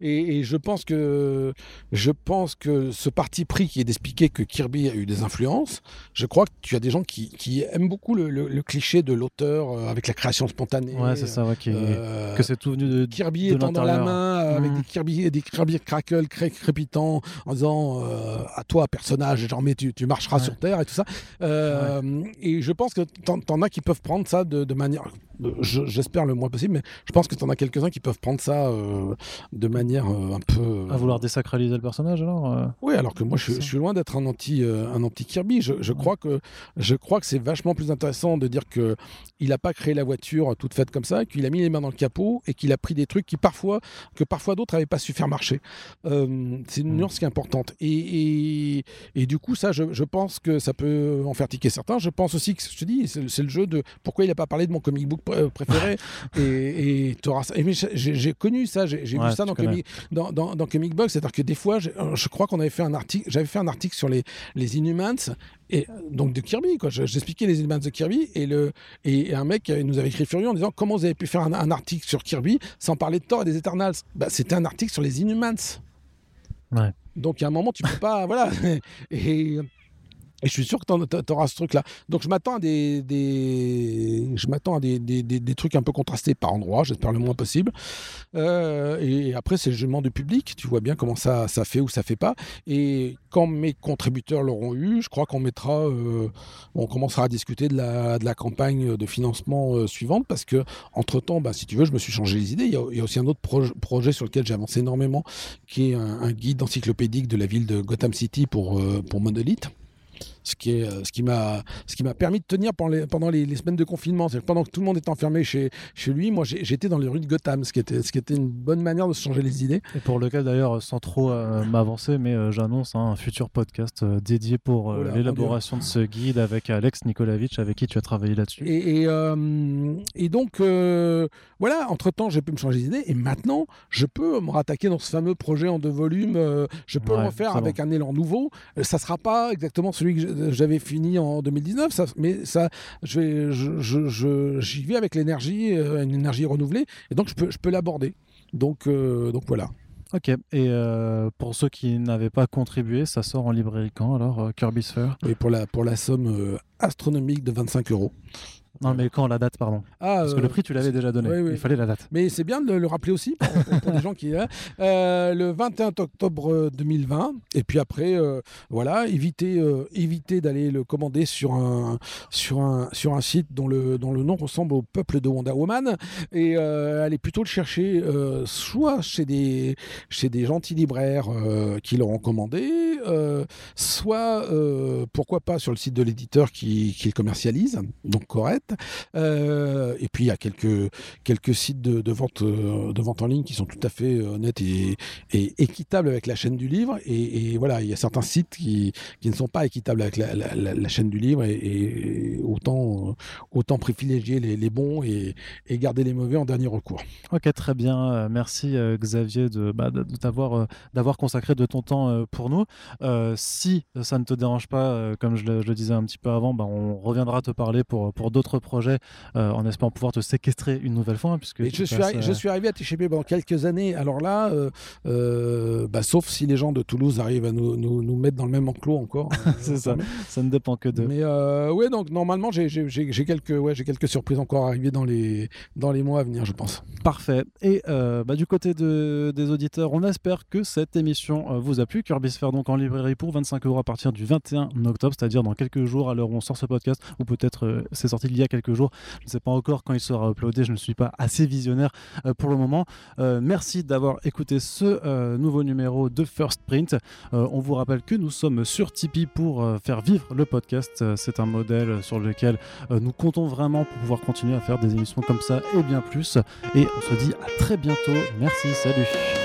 Et, je pense que je pense que ce parti pris qui est d'expliquer que Kirby a eu des influences, je crois que tu as des gens qui, qui aiment beaucoup le, le, cliché de l'auteur avec la création spontanée. Ouais, c'est ça, que c'est tout venu de Kirby étant dans la main avec mmh. des Kirby, des Kirby crackle, crépitant, en disant euh, à toi, personnage, genre, mais tu, tu marcheras sur Terre et tout ça. Euh, et je pense que t'en, en as qui peuvent prendre ça de, de manière j'espère le moins possible, mais je pense que tu en as quelques-uns qui peuvent prendre ça euh, de manière un peu. À vouloir désacraliser le personnage alors Oui, alors que moi je, suis loin d'être un anti, un anti Kirby. Je, crois que, je crois que c'est vachement plus intéressant de dire qu'il n'a pas créé la voiture toute faite comme ça, qu'il a mis les mains dans le capot et qu'il a pris des trucs qui parfois, que parfois d'autres n'avaient pas su faire marcher. C'est une mm. nuance qui est importante. Et, et, du coup, ça, je, pense que ça peut en faire tiquer certains. Je pense aussi que, je te dis, c'est le jeu de pourquoi il n'a pas parlé de mon comic book préféré. et, et j'ai connu ça, j'ai vu ça dans Comic, dans, dans, Comic Box, c'est-à-dire que des fois, je crois qu'on avait fait un article, j'avais fait un article sur les, les Inhumans, et donc de Kirby, quoi. J'expliquais les Inhumans de Kirby, et, le, et un mec nous avait écrit furieux en disant comment vous avez pu faire un, article sur Kirby sans parler de Thor et des Eternals bah, C'était un article sur les Inhumans. Ouais. Donc à un moment, tu peux pas. voilà. Et et je suis sûr que tu auras ce truc-là. Donc je m'attends à des, je m'attends à des, trucs un peu contrastés par endroit, j'espère le moins possible. Euh, et après, c'est le jugement du public. Tu vois bien comment ça, fait ou ça fait pas. Et quand mes contributeurs l'auront eu, je crois qu'on mettra, euh, on commencera à discuter de la, campagne de financement euh, suivante parce que entre temps, bah, si tu veux, je me suis changé les idées. Il y a, aussi un autre projet sur lequel j'ai avancé énormément, qui est un, guide encyclopédique de la ville de Gotham City pour Monolith ce qui est euh, ce qui m'a ce qui m'a permis de tenir pendant les, pendant les, semaines de confinement. Pendant que tout le monde était enfermé chez, chez lui, moi j'étais dans les rues de Gotham, ce qui était ce qui était une bonne manière de se changer les idées. Et pour lequel d'ailleurs, sans trop euh, m'avancer, mais euh, j'annonce hein, un futur podcast dédié pour l'élaboration de ce guide avec Alex Nikolavitch, avec qui tu as travaillé là-dessus. Et, et, donc voilà, entre temps j'ai pu me changer les idées et maintenant je peux me rattaquer dans ce fameux projet en deux volumes. je peux le refaire avec un élan nouveau. ça sera pas exactement celui que j'avais fini en 2019, ça, mais ça, je vais, je, j'y vais avec l'énergie, euh, une énergie renouvelée, et donc je peux, je peux l'aborder. Donc, euh, donc voilà. Ok, et euh, pour ceux qui n'avaient pas contribué, ça sort en librairie quand alors, Kirby's Fair? Oui, pour la, pour la somme astronomique de 25 euros. Non, mais quand la date, pardon ah, Parce que le euh, prix, tu l'avais déjà donné. Il fallait la date. Mais c'est bien de le rappeler aussi pour, les gens qui. Euh, le 21 octobre 2020. Et puis après, euh, voilà, évitez, évitez d'aller le commander sur un, sur, un, sur un site dont le, dont le nom ressemble au peuple de Wonder Woman. Et allez plutôt le chercher soit chez des, chez des gentils libraires qui l'auront commandé, soit, pourquoi pas, sur le site de l'éditeur qui, commercialise. Donc correct. Euh, et puis il y a quelques, quelques sites de, vente, euh, de vente en ligne qui sont tout à fait euh, honnêtes et, équitables avec la chaîne du livre. Et, voilà, il y a certains sites qui, qui, ne sont pas équitables avec la, chaîne du livre et, autant, autant privilégier les, bons et, garder les mauvais en dernier recours. Ok, très bien. Merci Xavier de, bah, d'avoir consacré de ton temps pour nous. Si ça ne te dérange pas, comme je le, disais un petit peu avant, bah, on reviendra te parler pour, pour d'autres projet euh, en espérant pouvoir te séquestrer une nouvelle fois. Hein, puisque je, suis je suis arrivé à TCP pendant quelques années. Alors là, euh, euh, bah, sauf si les gens de Toulouse arrivent à nous, nous, nous mettre dans le même enclos encore. c'est ça, ça ne dépend que de. Mais ouais, donc normalement, j'ai quelques, ouais, quelques surprises encore arrivées dans les, dans les mois à venir, je pense. Parfait. Et bah, du côté de, des auditeurs, on espère que cette émission vous a plu. Kirby Sphere donc en librairie pour 25 euros à partir du 21 octobre, c'est-à-dire dans quelques jours à l'heure où on sort ce podcast, ou peut-être c'est sorti il y a quelques jours. Je ne sais pas encore quand il sera uploadé, je ne suis pas assez visionnaire pour le moment. merci d'avoir écouté ce nouveau numéro de First Print. on vous rappelle que nous sommes sur Tipeee pour faire vivre le podcast. C'est un modèle sur lequel nous comptons vraiment pour pouvoir continuer à faire des émissions comme ça et bien plus. Et on se dit à très bientôt. Merci, salut.